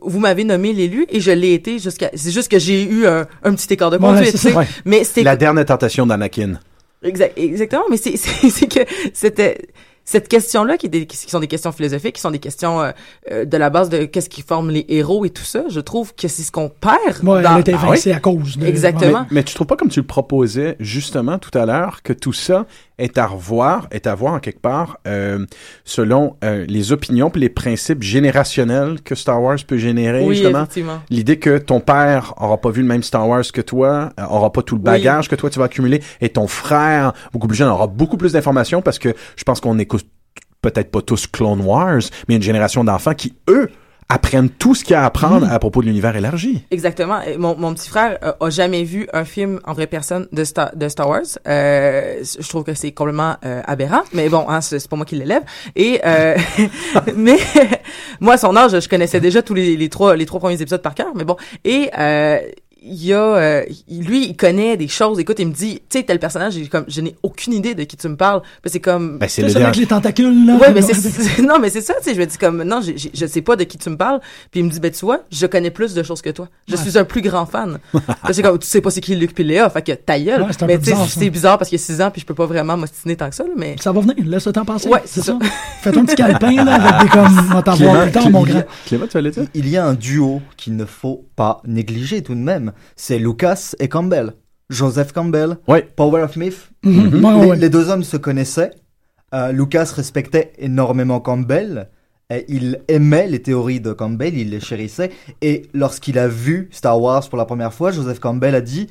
vous m'avez nommé l'élu et je l'ai été jusqu'à c'est juste que j'ai eu un, un petit écart de Ouais, conduite c'est tu sais. ça. Ouais. mais c'est La dernière tentation d'Anakin. Exact, exactement, mais c'est c'est c'est que c'était cette question-là qui, est des- qui sont des questions philosophiques, qui sont des questions euh, euh, de la base de qu'est-ce qui forme les héros et tout ça. Je trouve que c'est ce qu'on perd. Ouais, dans- elle Ah à cause de... Exactement. Mais, mais tu trouves pas comme tu le proposais justement tout à l'heure que tout ça est à revoir, est à voir en quelque part euh, selon euh, les opinions puis les principes générationnels que Star Wars peut générer oui, justement. effectivement. L'idée que ton père aura pas vu le même Star Wars que toi, euh, aura pas tout le Oui. bagage que toi tu vas accumuler, et ton frère, beaucoup plus jeune, aura beaucoup plus d'informations parce que je pense qu'on écoute peut-être pas tous Clone Wars, mais une génération d'enfants qui, eux, apprennent tout ce qu'il y a à apprendre à propos de l'univers élargi. Exactement. Mon, mon petit frère euh, a jamais vu un film en vraie personne de Star, de Star Wars. Euh, je trouve que c'est complètement euh, aberrant, mais bon, hein, c'est pas moi qui l'élève. Et euh, mais moi, à son âge, je connaissais déjà tous les, les trois les trois premiers épisodes par cœur. Mais bon, et euh, il y a euh, lui, il connaît des choses. Écoute, il me dit, tu sais, tel personnage, j'ai comme, je n'ai aucune idée de qui tu me parles. Ben, C'est comme Ben, c'est le avec les tentacules, là. Ouais, mais c'est, non, mais c'est ça, tu sais, je me dis comme, non, j'ai- j'ai- je sais pas de qui tu me parles. Puis il me dit, ben, tu vois, je connais plus de choses que toi. Je suis un plus grand fan. C'est comme, tu sais pas c'est qui Luc puis Léa, fait que ta gueule. Ouais, c'est un mais tu sais, c'est bizarre parce qu'il y a 6 ans puis je peux pas vraiment m'ostiner tant que ça, là, mais. Ça va venir, laisse le temps passer. Ouais, c'est ça. Fais-toi un petit calepin, là, avec des comme, on t'en plus tard, mon grand. Clément, tu dire? Il y a un duo qu'il ne faut pas négliger tout de même. C'est Lucas et Campbell. Joseph Campbell, Ouais. Power of Myth. Mhm. Ouais, les, ouais. les deux hommes se connaissaient. Euh, Lucas respectait énormément Campbell. Et il aimait les théories de Campbell, il les chérissait. Et lorsqu'il a vu Star Wars pour la première fois, Joseph Campbell a dit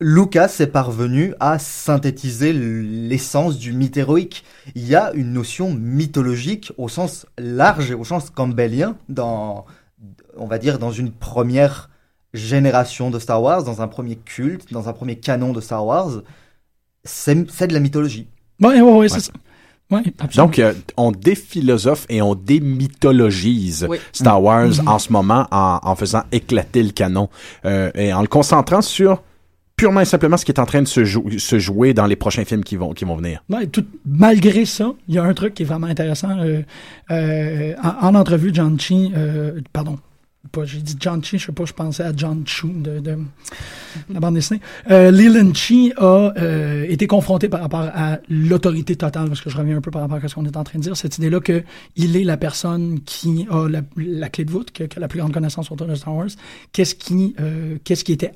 Lucas est parvenu à synthétiser l'essence du mythe héroïque. Il y a une notion mythologique au sens large et au sens campbellien dans, on va dire, dans une première génération de Star Wars, dans un premier culte, dans un premier canon de Star Wars. C'est de la mythologie. Ouais, ouais, ouais, c'est ça. Ouais. Donc, euh, on déphilosophe et on démythologise Oui. Star Wars Mhm. en ce moment en, en faisant éclater le canon euh, et en le concentrant sur purement et simplement ce qui est en train de se, jou- se jouer dans les prochains films qui vont, qui vont venir. Ouais, tout, malgré ça, il y a un truc qui est vraiment intéressant. euh, euh, en, en entrevue, John Chi, euh, pardon, pas, j'ai dit John Chi, je sais pas, je pensais à John Chu de, la bande dessinée. Euh, Chi a euh, été confronté par rapport à l'autorité totale, parce que je reviens un peu par rapport à ce qu'on est en train de dire, cette idée-là que il est la personne qui a la, clé de voûte, qui a, la plus grande connaissance autour de Star Wars. Qu'est-ce qui, euh, qu'est-ce qui était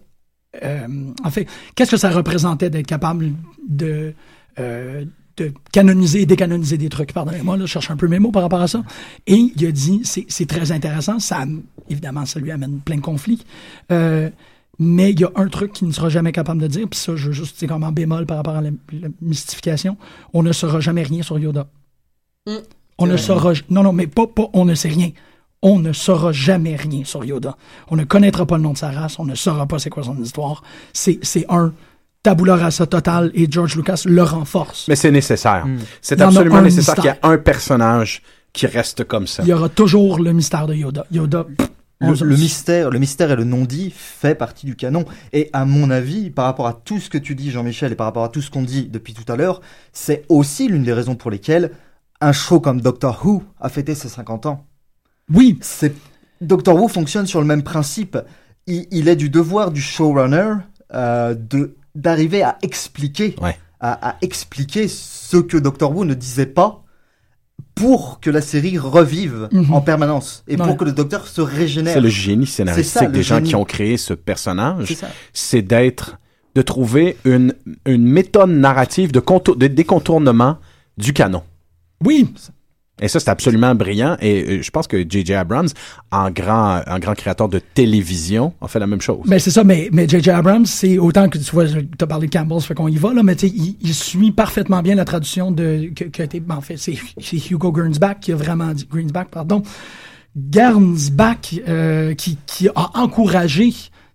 euh, en fait, qu'est-ce que ça représentait d'être capable de, de canoniser et décanoniser des trucs? Pardonnez-moi, là, je cherche un peu mes mots par rapport à ça. Et il a dit, c'est très intéressant, ça, évidemment, ça lui amène plein de conflits. Euh, mais il y a un truc qu'il ne sera jamais capable de dire, puis ça, je veux juste, c'est comme en bémol par rapport à la, la mystification, on ne saura jamais rien sur Yoda. Mm. On ne vrai. saura, non, non, mais pas, pas, on ne sait rien. On ne saura jamais rien sur Yoda. On ne connaîtra pas le nom de sa race, on ne saura pas c'est quoi son histoire. C'est un tabula rasa total et George Lucas le renforce. Mais c'est nécessaire. C'est en a absolument nécessaire qu'il y ait un personnage qui reste comme ça. Il y aura toujours le mystère de Yoda. Yoda, pff, Le, mystère, le mystère et le non-dit fait partie du canon. Et à mon avis, par rapport à tout ce que tu dis, Jean-Michel, et par rapport à tout ce qu'on dit depuis tout à l'heure, c'est aussi l'une des raisons pour lesquelles un show comme Doctor Who a fêté ses 50 ans. Oui, C'est Doctor Who fonctionne sur le même principe. Il, il est du devoir du showrunner euh, de d'arriver à expliquer, Ouais. à, à expliquer ce que Doctor Who ne disait pas pour que la série revive Mhm. en permanence et Ouais. pour que le Docteur se régénère. C'est le génie scénaristique C'est ça, le des gens génie. qui ont créé ce personnage. C'est ça. c'est d'être de trouver une, une méthode narrative de, contour, de décontournement du canon. Oui, Et ça, c'est absolument brillant. Et euh, je pense que J.J. Abrams, en grand, en grand créateur de télévision, a fait la même chose. Ben c'est ça, mais, mais J.J. Abrams, c'est autant que tu vois, tu as parlé de Campbell, ça fait qu'on y va, là, mais tu sais, il, il suit parfaitement bien la traduction de, que, que t'es- ben, en fait, c'est c'est Hugo Gernsback qui a vraiment dit, Greensback, pardon, Gernsback, euh, qui, qui a encouragé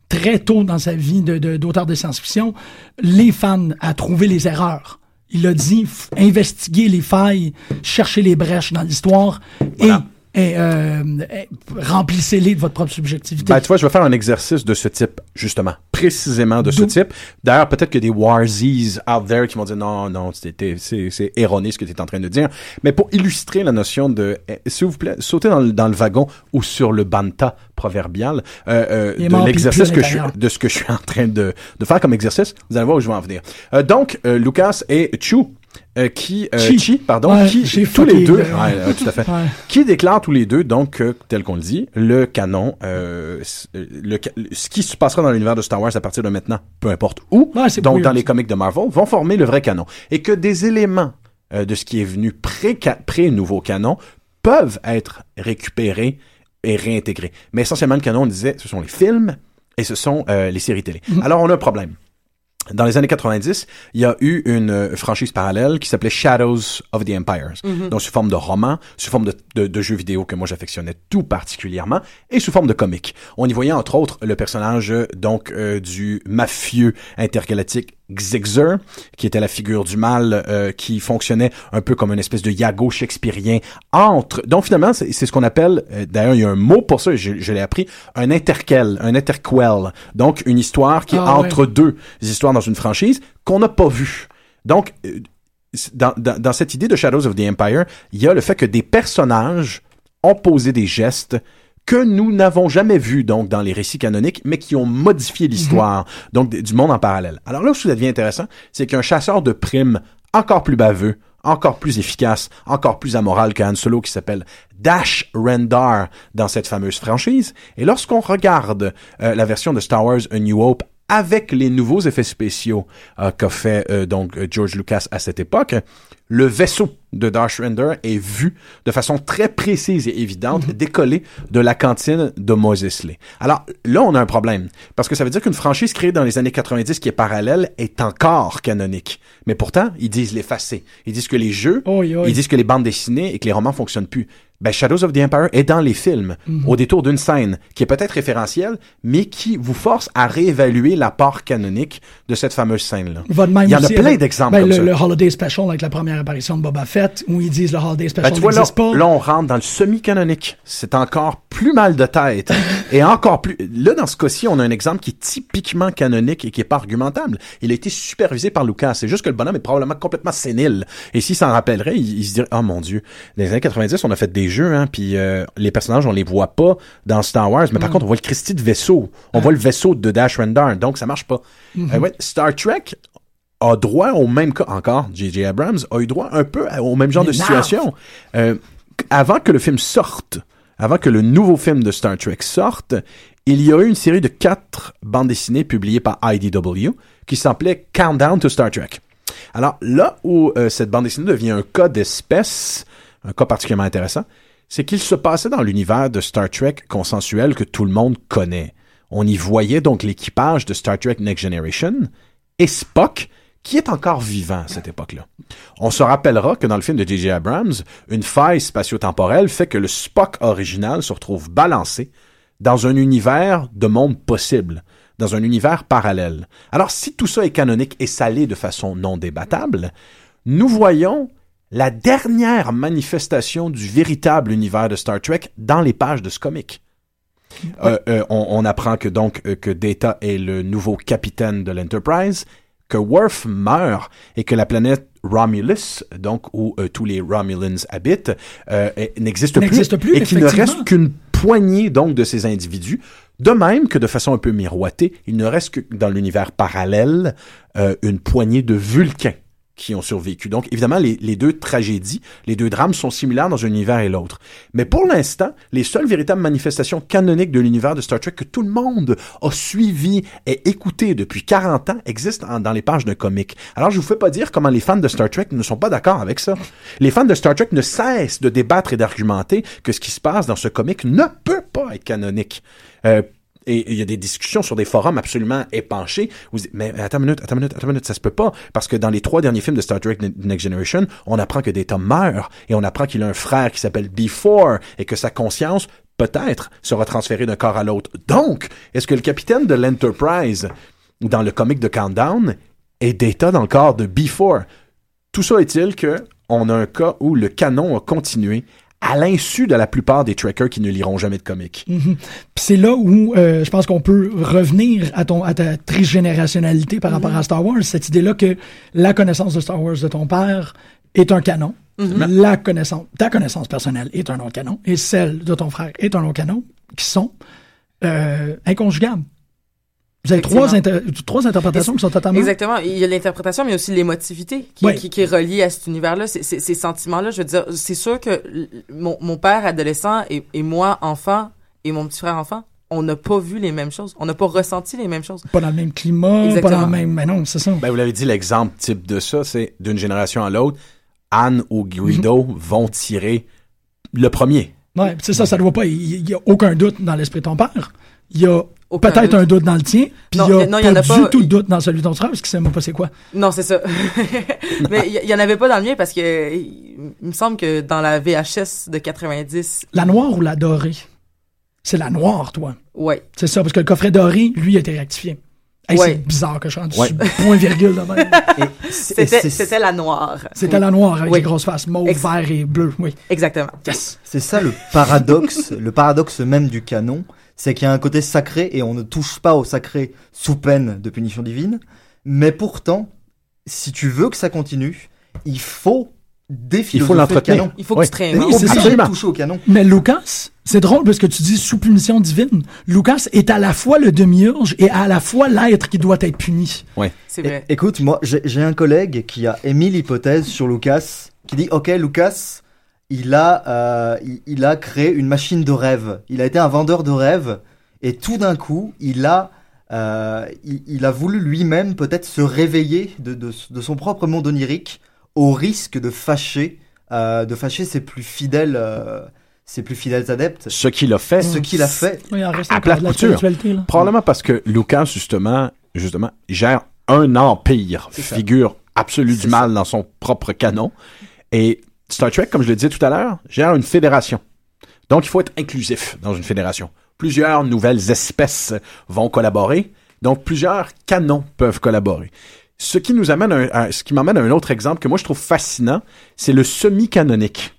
très tôt dans sa vie de- de- d'auteur de, science-fiction les fans à trouver les erreurs. Il a dit, investiguer les failles, chercher les brèches dans l'histoire. Et, et, euh, et remplissez-les de votre propre subjectivité. Ben, tu vois, je vais faire un exercice de ce type, justement. Précisément de ce type. D'ailleurs, peut-être que des Warzies out there qui vont dire non, non, c'est c'est erroné ce que tu es en train de dire. Mais pour illustrer la notion de, eh, s'il vous plaît, sauter dans le, dans le wagon ou sur le banta proverbial euh, euh, de l'exercice que je de ce que je suis en train de, de faire comme exercice. Vous allez voir où je vais en venir. Euh, donc, euh, Lucas et Chu, euh, qui, euh, Chi. Chi, pardon, Ouais, qui, tous les deux, le- ouais, tout à fait, Ouais. qui déclarent tous les deux, donc, euh, tel qu'on le dit, le canon, euh, le, ce qui se passera dans l'univers de Star Wars à partir de maintenant, peu importe où, donc dans les comics de Marvel, vont former le vrai canon. Et que des éléments de ce qui est venu pré- pré-nouveau canon peuvent être récupérés et réintégrés. Mais essentiellement, le canon, on disait, ce sont les films et ce sont les séries télé. Mhm. Alors, on a un problème. Dans les années 90, il y a eu une euh, franchise parallèle qui s'appelait Shadows of the Empires. Donc, sous forme de roman, sous forme de, de, de jeux vidéo que moi j'affectionnais tout particulièrement, et sous forme de comics. On y voyait entre autres le personnage donc euh, du mafieux intergalactique Xigzer, qui était la figure du mal euh, qui fonctionnait un peu comme une espèce de Yago shakespearien entre. Donc finalement, c'est ce qu'on appelle, euh, d'ailleurs il y a un mot pour ça, je, je l'ai appris, un interquel, un interquel. Donc une histoire qui est Ah, ouais. entre deux histoires dans une franchise qu'on n'a pas vue. Donc euh, dans, dans, dans cette idée de Shadows of the Empire, il y a le fait que des personnages ont posé des gestes que nous n'avons jamais vus donc dans les récits canoniques, mais qui ont modifié l'histoire, donc du monde en parallèle. Alors là où ça devient intéressant, c'est qu'un chasseur de primes encore plus baveux, encore plus efficace, encore plus amoral que Han Solo qui s'appelle Dash Rendar dans cette fameuse franchise. Et lorsqu'on regarde euh, la version de Star Wars A New Hope avec les nouveaux effets spéciaux euh, qu'a fait euh, donc euh, George Lucas à cette époque, le vaisseau de Dash Render est vu de façon très précise et évidente décoller de la cantine de Mos Eisley. Alors là, on a un problème parce que ça veut dire qu'une franchise créée dans les années 90 qui est parallèle est encore canonique. Mais pourtant, ils disent l'effacer. Ils disent que les jeux, ils disent que les bandes dessinées et que les romans fonctionnent plus. Ben, Shadows of the Empire est dans les films, au détour d'une scène qui est peut-être référentielle, mais qui vous force à réévaluer la part canonique de cette fameuse scène-là. Il y en a plein d'exemples ben, comme le, ça. le Holiday Special avec la première apparition de Boba Fett, où ils disent le Holiday Ben, Special tu vois, là, n'existe pas. là, on rentre dans le semi-canonique. C'est encore plus mal de tête. et encore plus... Là, dans ce cas-ci, on a un exemple qui est typiquement canonique et qui est pas argumentable. Il a été supervisé par Lucas. C'est juste que le bonhomme est probablement complètement sénile. Et s'il s'en rappellerait, il, il se dirait, oh mon Dieu, dans les années 90, on a fait des jeux, hein, puis euh, les personnages, on les voit pas dans Star Wars, mais par contre, on voit le Christie de vaisseau. On voit le vaisseau de Dash Rendar, donc ça marche pas. Euh, ouais, Star Trek a droit au même cas, encore, J.J. Abrams a eu droit un peu au même genre de situation. Euh, avant que le film sorte, avant que le nouveau film de Star Trek sorte, il y a eu une série de quatre bandes dessinées publiées par IDW qui s'appelait Countdown to Star Trek. Alors là où euh, cette bande dessinée devient un cas d'espèce, un cas particulièrement intéressant, c'est qu'il se passait dans l'univers de Star Trek consensuel que tout le monde connaît. On y voyait donc l'équipage de Star Trek Next Generation et Spock, qui est encore vivant à cette époque-là. On se rappellera que dans le film de J.J. Abrams, une faille spatio-temporelle fait que le Spock original se retrouve balancé dans un univers de monde possible, dans un univers parallèle. Alors si tout ça est canonique et salé de façon non débattable, nous voyons la dernière manifestation du véritable univers de Star Trek dans les pages de ce comic. Euh, euh, on, on apprend que donc euh, que Data est le nouveau capitaine de l'Enterprise, que Worf meurt et que la planète Romulus, donc où euh, tous les Romulans habitent, euh, n'existe plus, plus, et qu'il ne reste qu'une poignée donc de ces individus. De même que de façon un peu miroitée, il ne reste que dans l'univers parallèle euh, une poignée de Vulcains qui ont survécu. Donc, évidemment, les, deux tragédies, les deux drames sont similaires dans un univers et l'autre. Mais pour l'instant, les seules véritables manifestations canoniques de l'univers de Star Trek que tout le monde a suivi et écouté depuis 40 ans existent en- dans les pages d'un comic. Alors, je vous fais pas dire comment les fans de Star Trek ne sont pas d'accord avec ça. Les fans de Star Trek ne cessent de débattre et d'argumenter que ce qui se passe dans ce comic ne peut pas être canonique. Euh, et il y a des discussions sur des forums absolument épanchés. Vous dites, mais attends une minute, attends une minute, attends une minute, ça se peut pas. Parce que dans les trois derniers films de Star Trek Ne- Next Generation, on apprend que Data meurt et on apprend qu'il a un frère qui s'appelle Before et que sa conscience, peut-être, sera transférée d'un corps à l'autre. Donc, est-ce que le capitaine de l'Enterprise, dans le comic de Countdown, est Data dans le corps de Before? Tout ça est-il que on a un cas où le canon a continué à l'insu de la plupart des trackers qui ne liront jamais de comics. Mhm. Puis c'est là où euh, je pense qu'on peut revenir à ton à ta trigénérationnalité par rapport à Star Wars, cette idée-là que la connaissance de Star Wars de ton père est un canon, la connaissance, ta connaissance personnelle est un autre canon, et celle de ton frère est un autre canon, qui sont euh, inconjugables. Vous avez trois, inter- trois interprétations qui sont totalement... Exactement. Il y a l'interprétation, mais aussi l'émotivité qui, Ouais. qui, qui est reliée à cet univers-là. C'est- c'est- Ces sentiments-là, je veux dire, c'est sûr que mon, mon père adolescent et, et moi enfant et mon petit frère enfant, on n'a pas vu les mêmes choses. On n'a pas ressenti les mêmes choses. Pas dans le même climat, Exactement. pas dans le même... Mais non, c'est ça. Ben, vous l'avez dit, l'exemple type de ça, c'est d'une génération à l'autre, Anne ou Guido vont tirer le premier. Ouais, c'est ça, ça doit pas... Il y a aucun doute dans l'esprit de ton père. Il y a peut-être doute. un doute dans le tien, puis Non, il y a non, pas y en a du pas. tout de doute dans celui de ton frère, parce qu'il sait même pas c'est quoi. Non, c'est ça. mais il y, y en avait pas dans le mien parce que il, me semble que dans la VHS de 90, La noire ou la dorée? C'est la noire, toi. ouais. C'est ça, parce que le coffret doré, lui, a été rectifié. Hey, Ouais. C'est bizarre que je rentre Ouais. sur point virgule c'était la noire. C'était la noire avec Oui. les grosses faces mauve, Ex- vert et bleu. Oui. Exactement. Yes. C'est ça le paradoxe, le paradoxe même du canon, c'est qu'il y a un côté sacré et on ne touche pas au sacré sous peine de punition divine. Mais pourtant, si tu veux que ça continue, il faut déphilosopher le l'entretenir. canon. Il faut Oui. que tu. Oui, c'est de Absolument. toucher au canon. Mais Lucas, c'est drôle parce que tu dis sous punition divine. Lucas est à la fois le demi-urge et à la fois l'être qui doit être puni. C'est É- vrai. écoute, moi, j'ai un collègue qui a émis l'hypothèse sur Lucas, qui dit, ok, Lucas, il a, euh, il, il a créé une machine de rêve. Il a été un vendeur de rêves, et tout d'un coup, il a, euh, il, il a voulu lui-même peut-être se réveiller de, de, de son propre monde onirique, au risque de fâcher, euh, de fâcher ses plus fidèles, euh, ses plus fidèles adeptes. Ce qu'il a fait, Ce qu'il a fait. Oui, en reste À plat de la couture. là. probablement parce que Lucas, justement, justement, gère un empire, figure absolue du mal dans son propre canon. Et Star Trek, comme je le disais tout à l'heure, gère une fédération. Donc, il faut être inclusif dans une fédération. Plusieurs nouvelles espèces vont collaborer. Donc, plusieurs canons peuvent collaborer. Ce qui nous amène à ce qui m'amène à un autre exemple que moi je trouve fascinant, c'est le semi-canonique.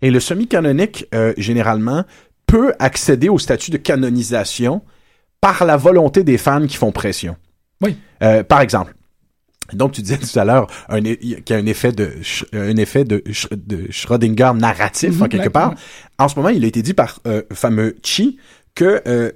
Et le semi-canonique, euh, généralement, peut accéder au statut de canonisation par la volonté des fans qui font pression. Oui. Euh, par exemple, donc tu disais tout à l'heure un, qu'il y a un effet de Sch- un effet de, de Schrödinger narratif en Mhm, quelque ouais, part. En ce moment, il a été dit par euh, fameux Chi que euh,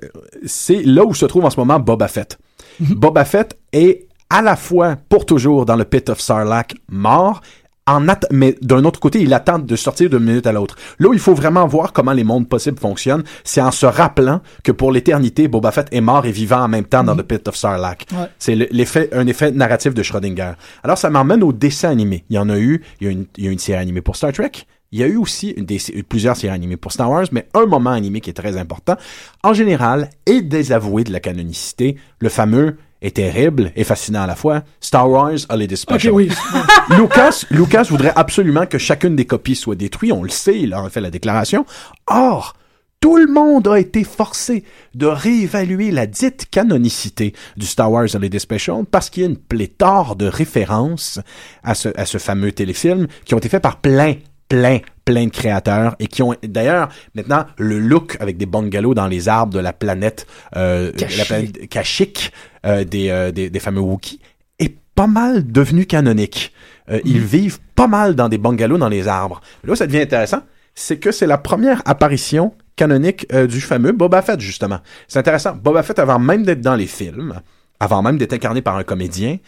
c'est là où se trouve en ce moment Boba Fett. Mhm. Boba Fett est à la fois pour toujours dans le pit of Sarlacc mort en mais d'un autre côté, il attend de sortir d'une minute à l'autre. Là où il faut vraiment voir comment les mondes possibles fonctionnent, c'est en se rappelant que pour l'éternité, Boba Fett est mort et vivant en même temps dans le pit of Sarlacc. Ouais. C'est le- l'effet, un effet narratif de Schrödinger. Alors, ça m'emmène au dessin animé. Il y en a eu, il y a une, il y a une série animée pour Star Trek. Il y a eu aussi une des, plusieurs séries animées pour Star Wars, mais un moment animé qui est très important, en général, est désavoué de la canonicité, le fameux est terrible et fascinant à la fois, Star Wars Holiday Special. oui. Lucas, Lucas voudrait absolument que chacune des copies soit détruite, on le sait, il a fait la déclaration. Or, tout le monde a été forcé de réévaluer la dite canonicité du Star Wars Holiday Special parce qu'il y a une pléthore de références à ce, à ce fameux téléfilm qui ont été faits par plein, plein, plein de créateurs et qui ont d'ailleurs maintenant le look avec des bungalows dans les arbres de la planète, euh, la planète euh, des, euh, des, des fameux Wookiees est pas mal devenu canonique. Euh, Ils vivent pas mal dans des bungalows dans les arbres. Là, ça devient intéressant, c'est que c'est la première apparition canonique euh, du fameux Boba Fett, justement. C'est intéressant. Boba Fett, avant même d'être dans les films, avant même d'être incarné par un comédien,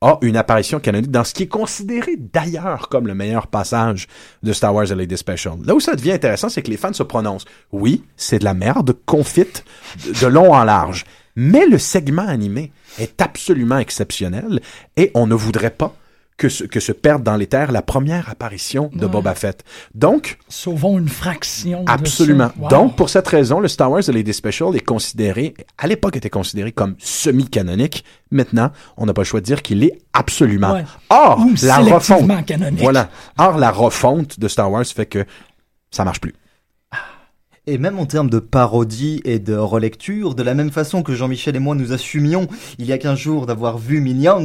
a une apparition canonique dans ce qui est considéré d'ailleurs comme le meilleur passage de Star Wars The Lady Special. Là où ça devient intéressant, c'est que les fans se prononcent. Oui, c'est de la merde confite de, de long en large. Mais le segment animé est absolument exceptionnel et on ne voudrait pas que se, que se perde dans les terres la première apparition de Ouais. Boba Fett. Donc, Sauvons une fraction. Absolument. Wow. Donc, pour cette raison, le Star Wars The Lady Special est considéré, à l'époque était considéré comme semi-canonique. Maintenant, on n'a pas le choix de dire qu'il est absolument. Ouais. Or, Ou la refonte. canonique. Voilà. Or, la refonte de Star Wars fait que ça marche plus. Et même en termes de parodie et de relecture, de la même façon que Jean-Michel et moi nous assumions il y a 15 jours d'avoir vu Minions,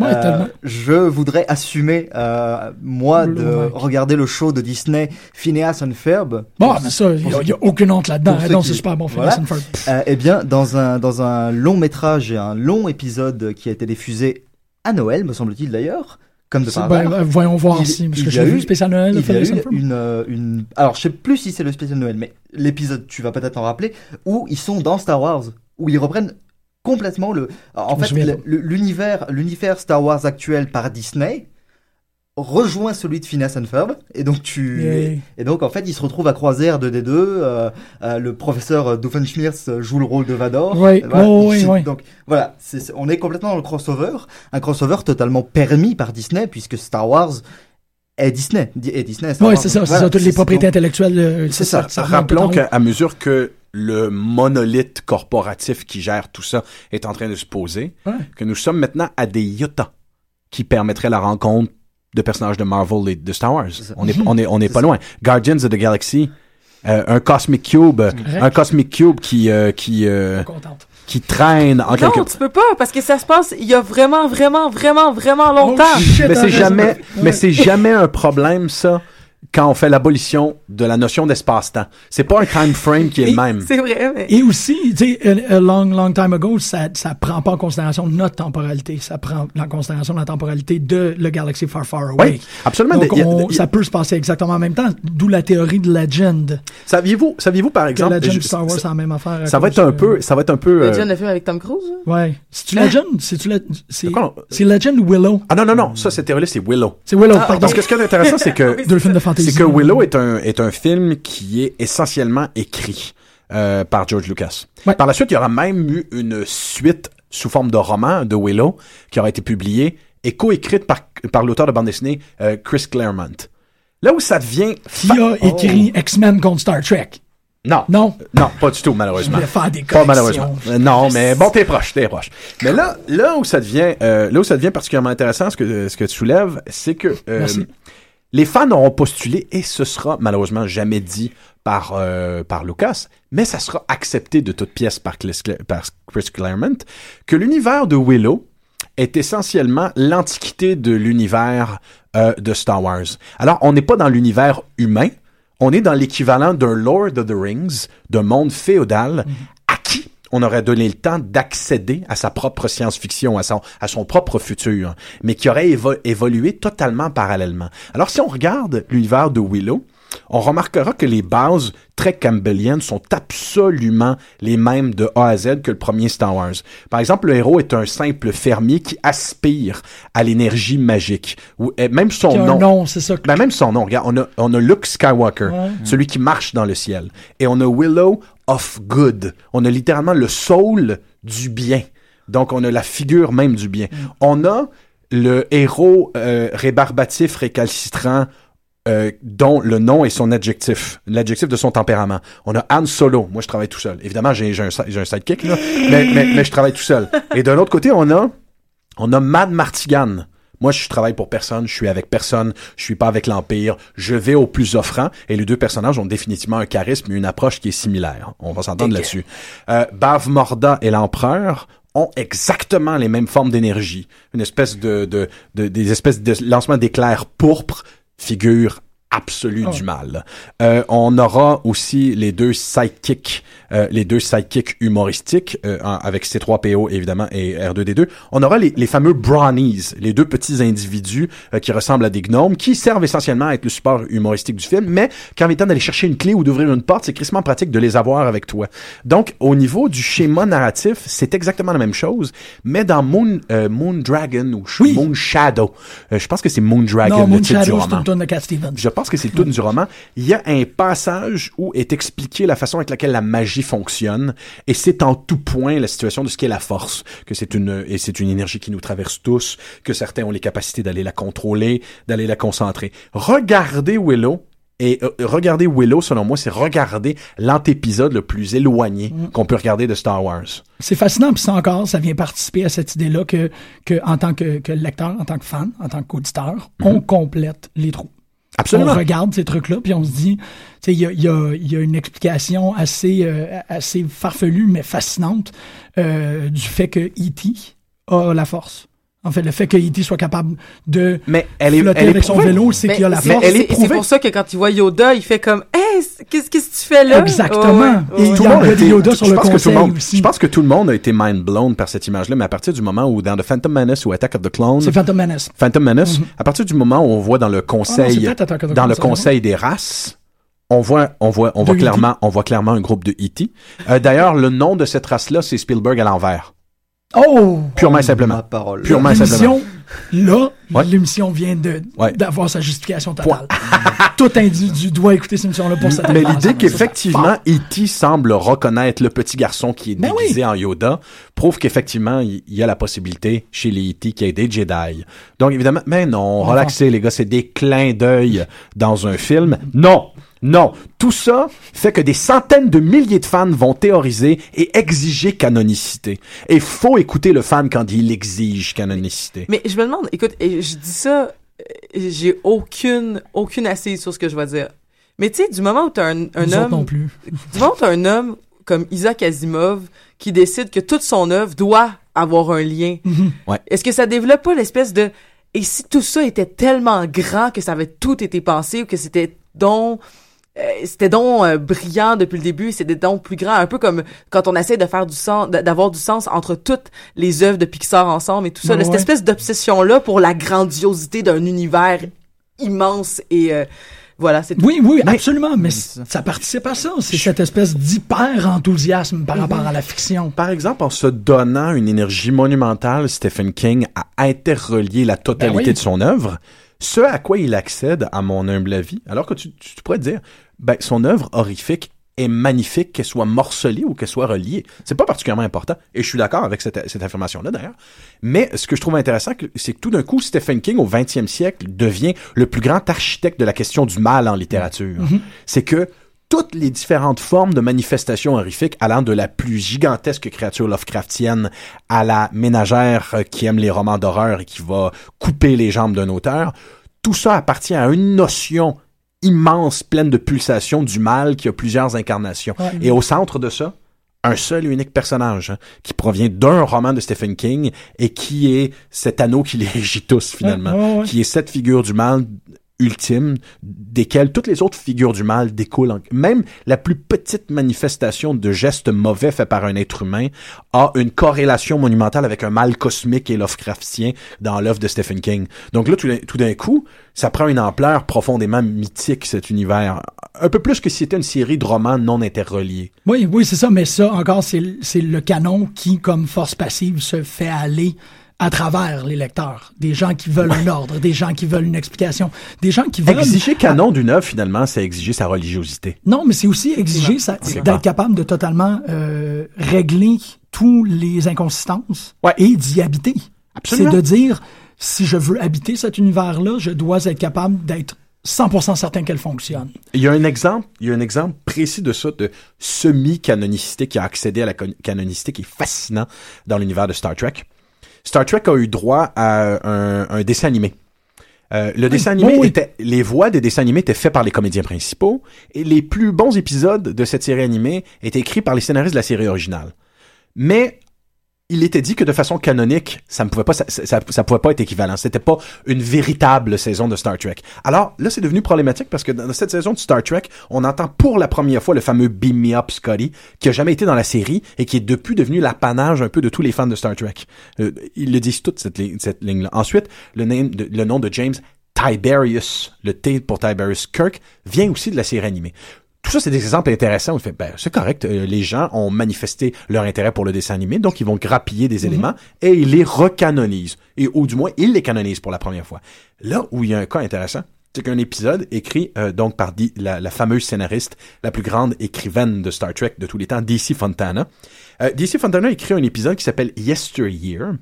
Ouais, euh, je voudrais assumer, euh, moi, de regarder le show de Disney Phineas and Ferb. Bon, mais ça, il n'y a, aucune honte là-dedans. Ah Non, qui- c'est super bon. Voilà. Phineas and Ferb. Euh, eh bien, dans un, dans un long métrage et un long épisode qui a été diffusé à Noël, me semble-t-il d'ailleurs, comme de par ben, hasard. euh, voyons voir Il- si, parce il que j'ai vu le spécial Noël Il y a eu une, euh, une, alors je sais plus si c'est le spécial Noël, mais l'épisode, tu vas peut-être en rappeler, où ils sont dans Star Wars, où ils reprennent complètement le, en Je fait, l'univers, l'univers Star Wars actuel par Disney rejoint celui de Phineas and Ferb, et donc tu, Yeah. et donc en fait, ils se retrouvent à croiser R2D2, euh, euh, le professeur Doofenshmirtz joue le rôle de Vador. Ouais, Euh, voilà. oh, oui, C'est- oui. Donc voilà, c'est- c'est- on est complètement dans le crossover, un crossover totalement permis par Disney, puisque Star Wars est Disney, Di- et Disney. Oui, Wars. c'est ça, c'est Voilà, ça. Toutes les c'est- propriétés intellectuelles. euh, c'est ça. Rappelons tout en haut. qu'à mesure que le monolithe corporatif qui gère tout ça est en train de se poser, Ouais. que nous sommes maintenant à des iota qui permettraient la rencontre de personnages de Marvel et de Star Wars. On est, on est, on est pas ça. loin. Guardians of the Galaxy, euh, un Cosmic Cube, un Cosmic Cube qui, euh, qui, euh, qui traîne en Non, quelque tu peux pas, parce que ça se passe il y a vraiment, vraiment, vraiment, vraiment longtemps. Oh, shit, mais c'est jamais, Ouais. mais c'est jamais un problème, ça, quand on fait l'abolition de la notion d'espace-temps. C'est pas un time frame qui est le même. C'est vrai, mais... Et aussi, tu sais, a, a long, long time ago, ça, ça prend pas en considération notre temporalité. Ça prend en considération la temporalité de le Galaxy Far Far Away. Oui, absolument. Donc, on- a- ça peut se passer exactement en même temps, d'où la théorie de Legend. Saviez-vous, saviez-vous par Que exemple, Legend je- et Star Wars, c'est la même affaire. ça va être un peu, ça va être un peu. euh, Legend, le film avec Tom Cruise. Ouais. C'est-tu Hein? Legend? C'est-tu le- c'est, on- Legend ou Willow? Ah non non non, ça cette théorie c'est Willow. C'est Willow, Ah, pardon. Parce que ce qui est intéressant, c'est que Deux films de fantasy. C'est que Willow est un est un film qui est essentiellement écrit euh, par George Lucas. Ouais. Par la suite, il y aura même eu une suite sous forme de roman de Willow qui aura été publiée et coécrite par par l'auteur de bande dessinée euh, Chris Claremont. Là où ça devient Qui a écrit X-Men contre Star Trek? non Non? non pas du tout malheureusement. Je vais faire des Pas malheureusement. Euh, non, mais bon, t'es proche, t'es proche. Mais là, là où ça devient, euh, là où ça devient particulièrement intéressant, ce que ce que tu soulèves, c'est que euh. Les fans auront postulé et ce sera malheureusement jamais dit par euh, par Lucas, mais ça sera accepté de toute pièce par Chris, Claremont que l'univers de Willow est essentiellement l'antiquité de l'univers euh, de Star Wars. Alors, on n'est pas dans l'univers humain, on est dans l'équivalent d'un Lord of the Rings, d'un monde féodal, qui on aurait donné le temps d'accéder à sa propre science-fiction, à son, à son propre futur, mais qui aurait évo- évolué totalement parallèlement. Alors, si on regarde l'univers de Willow, on remarquera que les bases très campbelliennes sont absolument les mêmes de A à Z que le premier Star Wars. Par exemple, le héros est un simple fermier qui aspire à l'énergie magique. Ou et même son nom. nom, c'est ça. Ben même son nom, regarde, on a, on a Luke Skywalker, Ouais. celui qui marche dans le ciel. Et on a Willow of Good. On a littéralement le soul du bien. Donc on a la figure même du bien. On a le héros euh, rébarbatif, récalcitrant, euh, dont le nom est son adjectif, l'adjectif de son tempérament. On a Han Solo. Moi, je travaille tout seul. Évidemment, j'ai j'ai un, un sidekick, là, mais, mais, mais je travaille tout seul. Et de l'autre côté, on a, on a Mad Martigan. Moi, je travaille pour personne, je suis avec personne, je suis pas avec l'Empire, je vais au plus offrant, et les deux personnages ont définitivement un charisme et une approche qui est similaire. On va s'entendre là-dessus. Euh, Bav Morda et l'Empereur ont exactement les mêmes formes d'énergie. Une espèce de, de, de- des espèces de lancement d'éclairs pourpres, figure absolue Ah. du mal. Euh, on aura aussi les deux sidekicks, euh, les deux sidekicks humoristiques euh, avec C3PO évidemment et R2D2. On aura les, les fameux brownies, les deux petits individus euh, qui ressemblent à des gnomes, qui servent essentiellement à être le support humoristique du film, mais quand il est temps d'aller chercher une clé ou d'ouvrir une porte, c'est crissement pratique de les avoir avec toi. Donc, au niveau du schéma narratif, c'est exactement la même chose, mais dans Moon, euh, Moon Dragon ou Oui. Moon Shadow, euh, je pense que c'est Moon Dragon Non, le Moon titre du Shadow, c'est roman. Je pense que c'est le tout du roman. Il y a un passage où est expliqué la façon avec laquelle la magie fonctionne, et c'est en tout point la situation de ce qu'est la force, que c'est une et c'est une énergie qui nous traverse tous, que certains ont les capacités d'aller la contrôler, d'aller la concentrer. Regardez Willow. Et euh, regarder Willow, selon moi, c'est regarder l'antépisode le plus éloigné qu'on peut regarder de Star Wars. C'est fascinant, puis ça encore, ça vient participer à cette idée-là que, que en tant que, que lecteur, en tant que fan, en tant qu'auditeur, on complète les trous. Absolument. On regarde ces trucs-là, puis on se dit, il y a, y, a, y a une explication assez, euh, assez farfelue, mais fascinante euh, du fait que E.T. a la force. En fait, le fait que E.T. soit capable de Mais elle est, flotter elle est avec son vélo, c'est Mais qu'il a la c'est- Mais force. elle est c'est- pour ça que quand il voit Yoda, il fait comme Hey, qu'est-ce que tu fais là? Exactement. Ouais, Et ouais. Tout le monde a été- Yoda sur je le pense que tout le conseil monde- aussi. Je pense que tout le monde a été mind blown par cette image-là, mais à partir du moment où dans The Phantom Menace ou Attack of the Clones, C'est Phantom Menace. Phantom Menace, à partir du moment où on voit dans le Ah non, conseil, the dans le conseil des races, on voit, on voit, on voit E.T.. clairement, on voit clairement un groupe de E.T. Euh, D'ailleurs, le nom de cette race-là, c'est Spielberg à l'envers. Oh! Purement et simplement. Ma parole. Purement et simplement. L'émission, là, Ouais. l'émission vient de Ouais. d'avoir sa justification totale. Tout individu doit écouter cette émission-là pour cette Mais l'idée qu'effectivement E.T. semble reconnaître le petit garçon qui est Ben oui. déguisé en Yoda prouve qu'effectivement il y a la possibilité chez les E.T. qu'il y ait des Jedi. Donc évidemment, mais non, relaxez les gars, c'est des clins d'œil dans un film. Non, non, tout ça fait que des centaines de milliers de fans vont théoriser et exiger canonicité. Et faut écouter le fan quand il exige canonicité. Mais je me demande, écoute, et je dis ça, euh, j'ai aucune, aucune assise sur ce que je vais dire. Mais tu sais, du moment où t'as un, un Nous homme, non plus. du moment où t'as un homme comme Isaac Asimov qui décide que toute son œuvre doit avoir un lien, Ouais. est-ce que ça développe pas l'espèce de et si tout ça était tellement grand que ça avait tout été pensé ou que c'était donc c'était donc euh, brillant depuis le début, c'était donc plus grand, un peu comme quand on essaie de faire du sens, d'avoir du sens entre toutes les œuvres de Pixar ensemble et tout ça, Ouais, là, cette espèce d'obsession là pour la grandiosité d'un univers immense et euh, voilà, c'est. Oui, oui, absolument, mais c- ça participe à ça. C'est cette espèce d'hyper-enthousiasme par rapport à la fiction. Par exemple, en se donnant une énergie monumentale, Stephen King a interrelié la totalité Ben oui. de son œuvre, ce à quoi il accède, à mon humble avis, alors que tu, tu pourrais te dire, ben, son œuvre horrifique est magnifique, qu'elle soit morcelée ou qu'elle soit reliée. C'est pas particulièrement important, et je suis d'accord avec cette, cette affirmation-là d'ailleurs. Mais ce que je trouve intéressant, c'est que tout d'un coup, Stephen King, au 20e siècle, devient le plus grand architecte de la question du mal en littérature. C'est que toutes les différentes formes de manifestations horrifiques allant de la plus gigantesque créature Lovecraftienne à la ménagère euh, qui aime les romans d'horreur et qui va couper les jambes d'un auteur, tout ça appartient à une notion immense, pleine de pulsations du mal qui a plusieurs incarnations. Ouais. Et au centre de ça, un seul et unique personnage hein, qui provient d'un roman de Stephen King et qui est cet anneau qui les régit tous finalement, Ouais, ouais, ouais. qui est cette figure du mal ultime desquelles toutes les autres figures du mal découlent. en- Même la plus petite manifestation de gestes mauvais fait par un être humain a une corrélation monumentale avec un mal cosmique et Lovecraftien dans l'œuvre de Stephen King. Donc là, tout d'un- coup, ça prend une ampleur profondément mythique, cet univers. Un peu plus que si c'était une série de romans non interreliés. Oui, oui, c'est ça, mais ça, encore, c'est le canon qui, comme force passive, se fait aller à travers les lecteurs. Des gens qui veulent un ordre, des gens qui veulent une explication, des gens qui veulent... Exiger canon d'une œuvre, finalement, c'est exiger sa religiosité. Non, mais c'est aussi exiger d'être capable de totalement euh, régler tous les inconsistances Ouais. et d'y habiter. Absolument. C'est de dire, si je veux habiter cet univers-là, je dois être capable d'être 100% certain qu'elle fonctionne. Il y a un exemple, il y a un exemple précis de ça, de semi-canonicité qui a accédé à la canonicité qui est fascinant dans l'univers de Star Trek. Star Trek a eu droit à un, un dessin animé. Euh, le dessin animé oui. était, les voix des dessins animés étaient faites par les comédiens principaux et les plus bons épisodes de cette série animée étaient écrits par les scénaristes de la série originale. Mais il était dit que de façon canonique, ça ne pouvait pas, ça, ça, ça pouvait pas être équivalent. C'était pas une véritable saison de Star Trek. Alors là, c'est devenu problématique parce que dans cette saison de Star Trek, on entend pour la première fois le fameux Beam Me Up Scotty, qui a jamais été dans la série et qui est depuis devenu l'apanage un peu de tous les fans de Star Trek. Euh, ils le disent toute cette, ligne- cette ligne-là. Ensuite, le, le nom de James Tiberius, le T pour Tiberius Kirk, vient aussi de la série animée. Tout ça, c'est des exemples intéressants. On fait, ben, c'est correct. euh, les gens ont manifesté leur intérêt pour le dessin animé, donc ils vont grappiller des éléments et ils les recanonisent. Et, ou du moins, ils les canonisent pour la première fois. Là où il y a un cas intéressant, c'est qu'un épisode écrit euh, donc par la, la fameuse scénariste, la plus grande écrivaine de Star Trek de tous les temps, DC Fontana. Euh, DC Fontana a écrit un épisode qui s'appelle Yesteryear,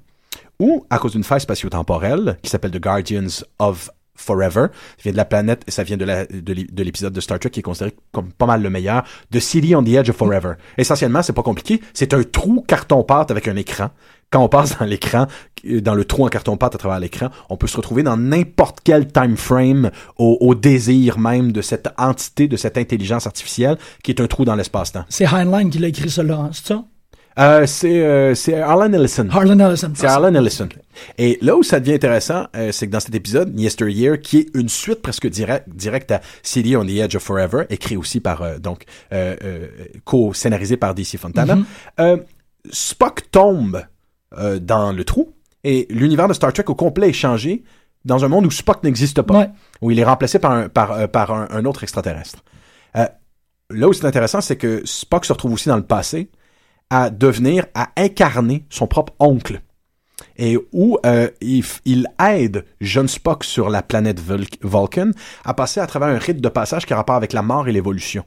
où, à cause d'une faille spatio-temporelle, qui s'appelle The Guardians of Forever, ça vient de la planète, ça vient de l'épisode de Star Trek qui est considéré comme pas mal le meilleur, de City on the Edge of Forever. Essentiellement, c'est pas compliqué, c'est un trou carton-pâte avec un écran. Quand on passe dans l'écran, euh, dans le trou en carton-pâte à travers l'écran, on peut se retrouver dans n'importe quel time frame au, au désir même de cette entité, de cette intelligence artificielle qui est un trou dans l'espace-temps. C'est Heinlein qui l'a écrit ça là, c'est ça? Euh, c'est euh, Harlan Ellison. Harlan Ellison. C'est Harlan Ellison. Et là où ça devient intéressant, euh, c'est que dans cet épisode, Yesteryear, qui est une suite presque direct, directe à City on the Edge of Forever, écrit aussi par, euh, donc, co-scénarisé par DC Fontana, euh, Spock tombe dans le trou et l'univers de Star Trek au complet est changé dans un monde où Spock n'existe pas, Ouais. où il est remplacé par un, par, par un, un autre extraterrestre. Là où c'est intéressant, c'est que Spock se retrouve aussi dans le passé à devenir, à incarner son propre oncle. Et où euh, il, il aide jeune Spock sur la planète Vul- Vulcan à passer à travers un rite de passage qui a rapport avec la mort et l'évolution.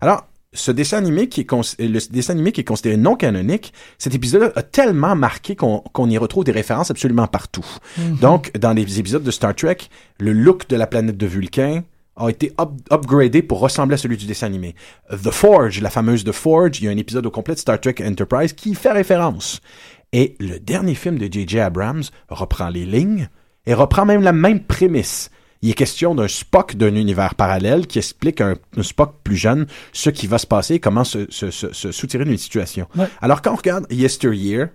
Alors, ce dessin animé qui est le dessin animé qui est considéré non canonique, cet épisode a tellement marqué qu'on qu'on y retrouve des références absolument partout. Donc, dans les épisodes de Star Trek, le look de la planète de Vulcain a été up- upgradé pour ressembler à celui du dessin animé. The Forge, la fameuse The Forge, il y a un épisode au complet de Star Trek Enterprise qui fait référence. Et le dernier film de J.J. Abrams reprend les lignes et reprend même la même prémisse. Il est question d'un Spock d'un univers parallèle qui explique à un, un Spock plus jeune ce qui va se passer, comment se, se, se, se soutirer d'une situation. Ouais. Alors quand on regarde Yesteryear,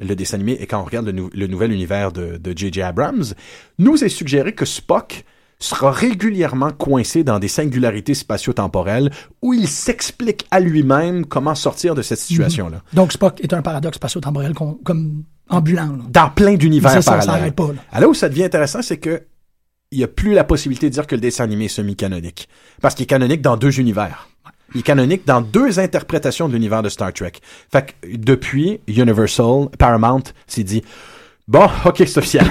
le dessin animé, et quand on regarde le, nou- le nouvel univers de de J.J. Abrams, nous est suggéré que Spock sera régulièrement coincé dans des singularités spatio-temporelles où il s'explique à lui-même comment sortir de cette situation-là. Donc Spock est un paradoxe spatio-temporel comme ambulant. là. Dans plein d'univers parallèles. pas, là. Là où ça devient intéressant, c'est que il n'y a plus la possibilité de dire que le dessin animé est semi-canonique. Parce qu'il est canonique dans deux univers. Il est canonique dans deux interprétations de l'univers de Star Trek. Fait que depuis, Universal, Paramount s'est dit, bon, ok, c'est officiel.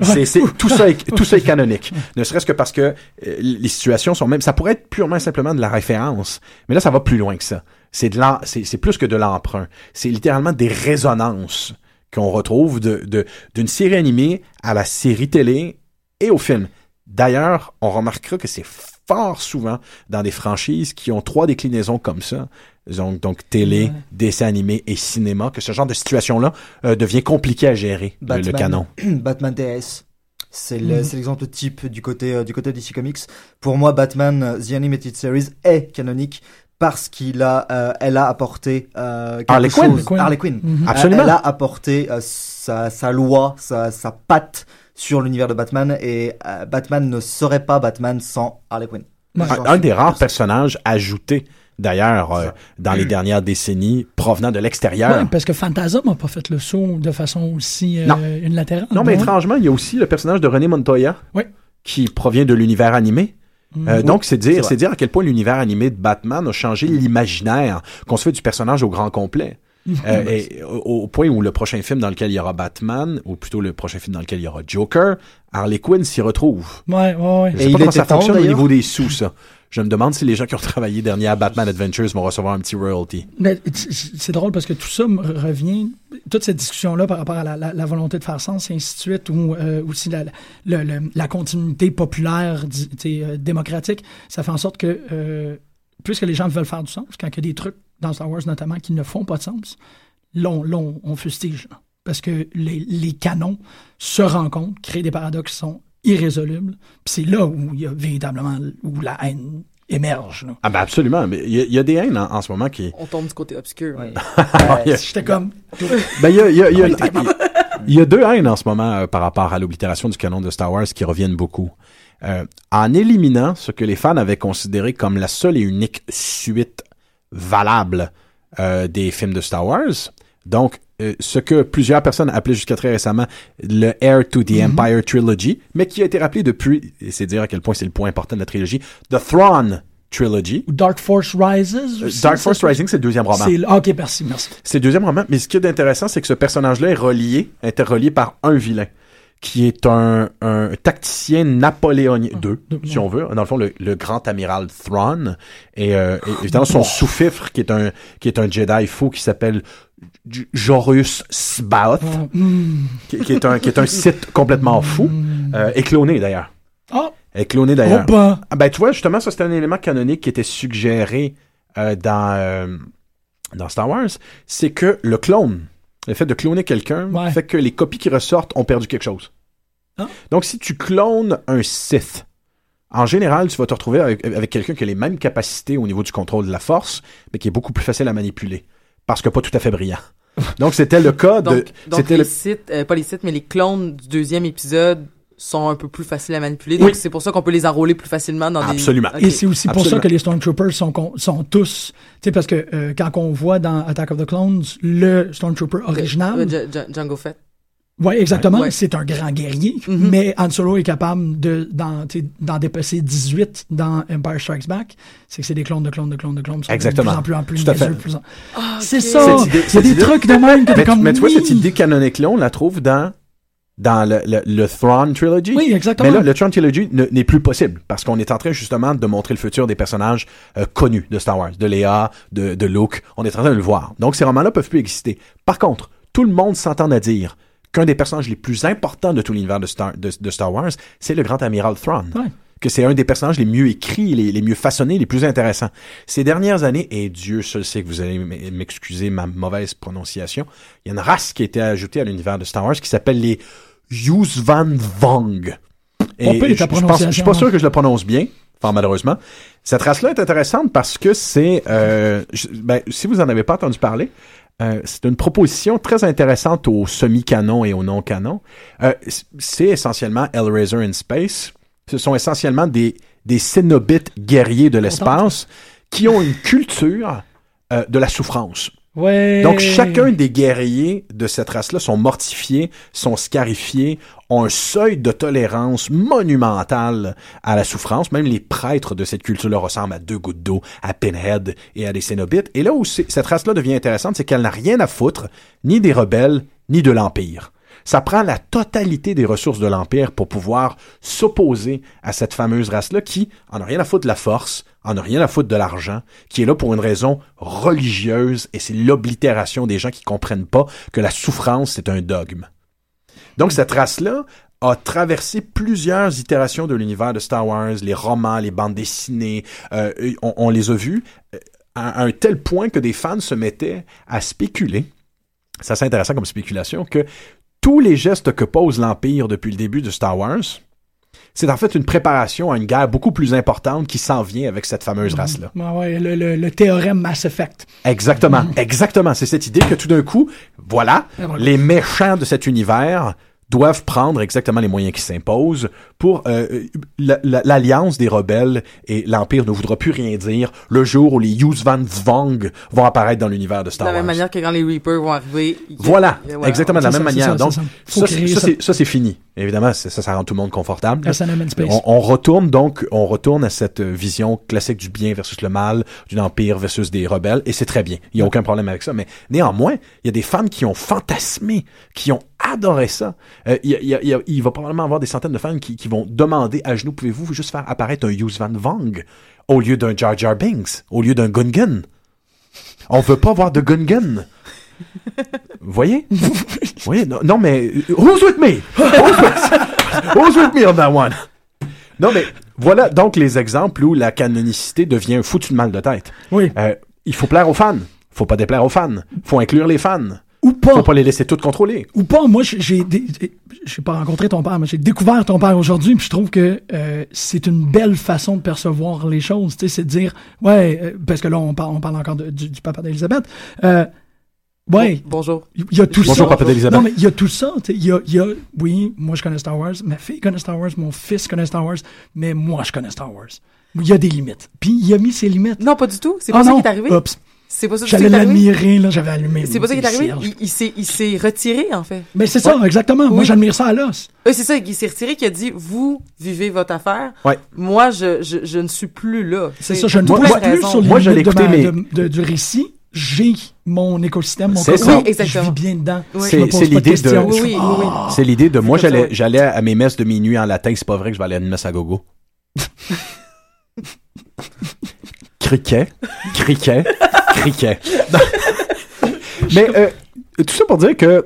C'est, c'est, tout ça est, tout ça est canonique. Ne serait-ce que parce que euh, les situations sont même, ça pourrait être purement et simplement de la référence. Mais là, ça va plus loin que ça. C'est de l'en- c'est, c'est plus que de l'emprunt. C'est littéralement des résonances qu'on retrouve de, de, d'une série animée à la série télé et au film. D'ailleurs, on remarquera que c'est fort souvent dans des franchises qui ont trois déclinaisons comme ça, donc, donc télé, Ouais. dessin animé et cinéma, que ce genre de situation-là euh, devient compliqué à gérer, le- le, Batman. canon. Batman TS. C'est le- c'est l'exemple type du côté, euh, du côté DC Comics. Pour moi, Batman euh, The Animated Series est canonique parce qu'il a, euh, elle a apporté euh, quelque Harley Quinn. chose. Quinn. Harley Quinn. Mhm. Euh, Absolument. Elle a apporté euh, sa, sa loi, sa, sa patte sur l'univers de Batman et euh, Batman ne serait pas Batman sans Harley Quinn. Ouais. Un, des rares personnages ajoutés, d'ailleurs, euh, dans les dernières décennies, provenant de l'extérieur. Ouais, parce que Phantasm n'a pas fait le saut de façon aussi euh, Non. unilatérale. Non, mais étrangement, il y a aussi le personnage de René Montoya, Oui. qui provient de l'univers animé. Mm. Euh, donc, c'est dire, c'est dire à quel point l'univers animé de Batman a changé l'imaginaire qu'on se fait du personnage au grand complet. Euh, et au, au point où le prochain film dans lequel il y aura Batman, ou plutôt le prochain film dans lequel il y aura Joker, Harley Quinn s'y retrouve. Ouais, ouais, ouais. Je Et sais il pas comment ça temps, fonctionne au niveau des sous, ça. Je me demande si les gens qui ont travaillé dernier à Batman Adventures vont recevoir un petit royalty. Mais c'est drôle parce que tout ça me revient, toute cette discussion-là par rapport à la, la- la volonté de faire sens et ainsi de suite, ou euh, aussi la, la, le- la continuité populaire, euh, démocratique, ça fait en sorte que, euh, puisque les gens veulent faire du sens, quand il y a des trucs dans Star Wars notamment qui ne font pas de sens, là, on, on- fustige. là. Parce que les, les canons se rencontrent, créent des paradoxes qui sont irrésolubles. Puis c'est là où il y a véritablement où la haine émerge. là. Ah ben absolument. Mais il y, a- il y a des haines en, en ce moment qui... On tombe du côté obscur. Ouais. Il y a- J'étais comme, Ben, il y a, il y a- il y a- il y a deux haines en ce moment euh, par rapport à l'oblitération du canon de Star Wars qui reviennent beaucoup. Euh, en éliminant ce que les fans avaient considéré comme la seule et unique suite valable euh, des films de Star Wars, donc euh, ce que plusieurs personnes appelaient jusqu'à très récemment le Heir to the Empire Trilogy, mais qui a été rappelé depuis, et c'est dire à quel point c'est le point important de la trilogie, The Thrawn Trilogy. Dark Force Rises. Euh, aussi, Dark Force Rising, c'est le deuxième roman. ah, ok, merci, merci. C'est le deuxième roman, mais ce qui est intéressant, c'est que ce personnage-là est relié, interrelié par un vilain, qui est un, un tacticien napoléonien, deux, si on veut, dans le fond, le, le grand amiral Thrawn, et, euh, et évidemment son sous-fifre, qui est un qui est un Jedi fou, qui s'appelle Jorus Sbaoth, Hmm. qui, qui est un qui est un Sith complètement fou, euh, et cloné d'ailleurs. Ah, Est cloné d'ailleurs. oh ben, Ah ben tu vois, justement, ça c'est un élément canonique qui était suggéré euh, dans, euh, dans Star Wars, c'est que le clone, le fait de cloner quelqu'un, Ouais. fait que les copies qui ressortent ont perdu quelque chose. Ah. Donc si tu clones un Sith, en général, tu vas te retrouver avec, avec quelqu'un qui a les mêmes capacités au niveau du contrôle de la force, mais qui est beaucoup plus facile à manipuler, parce que pas tout à fait brillant. Donc c'était le cas de... Donc, donc c'était les le... sites, euh, pas les sites, mais les clones du deuxième épisode sont un peu plus faciles à manipuler. Donc Oui. c'est pour ça qu'on peut les enrôler plus facilement dans Absolument. des... Et Ok. c'est aussi pour Absolument. ça que les Stormtroopers sont, sont tous, tu sais, parce que euh, quand on voit dans Attack of the Clones le Stormtrooper original, Django Fett. ouais, exactement, Ouais. c'est un grand guerrier, Mhm. mais Han Solo est capable de d'en tu sais, d'en dépasser 18 dans Empire Strikes Back. C'est que c'est des clones de clones de clones de clones. Exactement. De plus en plus en plus niaiseux, plus en- Ah, C'est ok. ça. Cette des idée- trucs de même que Mais, comme mais tu vois, oui. cette idée canonique-là, on la trouve dans, dans le, le, le Thrawn Trilogy. Oui, exactement. Mais là, le Tron Trilogy ne- n'est plus possible parce qu'on est en train justement de montrer le futur des personnages euh, connus de Star Wars, de Leia, de, de Luke. On est en train de le voir. Donc ces romans-là peuvent plus exister. Par contre, tout le monde s'entend à dire qu'un des personnages les plus importants de tout l'univers de Star, de, de Star Wars, c'est le grand amiral Thrawn. Ouais. Que c'est un des personnages les mieux écrits, les, les mieux façonnés, les plus intéressants. Ces dernières années, et Dieu seul sait que vous allez m'excuser ma mauvaise prononciation, il y a une race qui a été ajoutée à l'univers de Star Wars qui s'appelle les Yuzvan Vong. On peut je, je suis pas sûr que je le prononce bien, enfin malheureusement. Cette race-là est intéressante parce que c'est, euh, ben, si vous en avez pas entendu parler, euh, c'est une proposition très intéressante au semi-canon et au non-canon. Euh, c'est essentiellement Hellraiser in Space. Ce sont essentiellement des, des Cénobites guerriers de l'espace qui ont une culture euh, de la souffrance. Donc, chacun des guerriers de cette race-là sont mortifiés, sont scarifiés, ont un seuil de tolérance monumental à la souffrance. Même les prêtres de cette culture-là ressemblent à deux gouttes d'eau, à Pinhead et à des Cénobites. Et là où cette race-là devient intéressante, c'est qu'elle n'a rien à foutre ni des rebelles, ni de l'Empire. Ça prend la totalité des ressources de l'Empire pour pouvoir s'opposer à cette fameuse race-là qui en a rien à foutre de la force, en a rien à foutre de l'argent, qui est là pour une raison religieuse et c'est l'oblitération des gens qui comprennent pas que la souffrance c'est un dogme. Donc cette race-là a traversé plusieurs itérations de l'univers de Star Wars, les romans, les bandes dessinées, euh, on, on les a vus euh, à un tel point que des fans se mettaient à spéculer, ça c'est intéressant comme spéculation, que tous les gestes que pose l'Empire depuis le début de Star Wars, c'est en fait une préparation à une guerre beaucoup plus importante qui s'en vient avec cette fameuse race-là. Ouais, ouais, le, le- le théorème Mass Effect. Exactement, exactement. C'est cette idée que tout d'un coup, voilà, voilà. les méchants de cet univers doivent prendre exactement les moyens qui s'imposent pour euh, la- l'alliance des rebelles et l'Empire ne voudra plus rien dire le jour où les Yuzvan Zvong vont apparaître dans l'univers de De Star la même Wars. manière que quand les Reapers vont arriver. a- Voilà, exactement de la même ça, manière. ça, Donc, ça. C'est- fini. Évidemment, ça, ça rend tout le monde confortable. On, on retourne donc, on retourne à cette euh, vision classique du bien versus le mal, d'un empire versus des rebelles, et c'est très bien. Il y a aucun problème avec ça. Mais néanmoins, il y a des fans qui ont fantasmé, qui ont adoré ça. Euh, il, va probablement avoir des centaines de fans qui, qui vont demander à genoux, pouvez-vous juste faire apparaître un Yuzvan Vong au lieu d'un Jar Jar Binks, au lieu d'un Gungan? On veut pas voir de Gungan. Voyez? Voyez? Non, non, mais euh, who's with me? Who's with, who's with me on that one? Non, mais voilà donc les exemples où la canonicité devient un foutu de mal de tête. Oui. Euh, il faut plaire aux fans. Faut pas déplaire aux fans. Faut inclure les fans. Ou pas. Faut pas les laisser toutes contrôler. Ou pas. Moi, j'ai- j'ai des- j'ai pas rencontré ton père, mais j'ai découvert ton père aujourd'hui, puis je trouve que euh, c'est une belle façon de percevoir les choses. Tu sais, c'est de dire, ouais, euh, parce que là, on parle, on parle encore de- du, du papa d'Elisabeth. Euh, ouais, Bon- bonjour. il y a tout Bonjour, ça. papa d'Elisabeth. Non, mais il y a tout ça. tu sais, Il y a, il y a, oui, moi je connais Star Wars, ma fille connaît Star Wars, mon fils connaît Star Wars, mais moi je connais Star Wars. Il y a des limites. Puis il a mis ses limites. Non, pas du tout. C'est Ah pas ça non, qui est arrivé. Oups. C'est pas ça J'allais l'admirer, là, j'avais allumé. C'est pas ça qui est arrivé. Il, il s'est, il s'est retiré, en fait. Mais c'est ça, exactement. Moi j'admire ça à l'os. C'est ça, il s'est retiré qui a dit, vous vivez votre affaire. Ouais. Moi, je, je, je ne suis plus là. C'est ça, je ne quelle plus raison? sur les Moi, de ma- de- de- du récit. J'ai mon écosystème, mon ça. Oui, exactement. Je vis bien dedans. Oui. C'est- l'idée de-. Oui, oui, oui, oui. Ah. C'est l'idée de moi, j'allais, j'allais à mes messes de minuit en latin, c'est pas vrai que je vais aller à une messe à gogo. criquet, criquet, criquet. Mais euh, tout ça pour dire que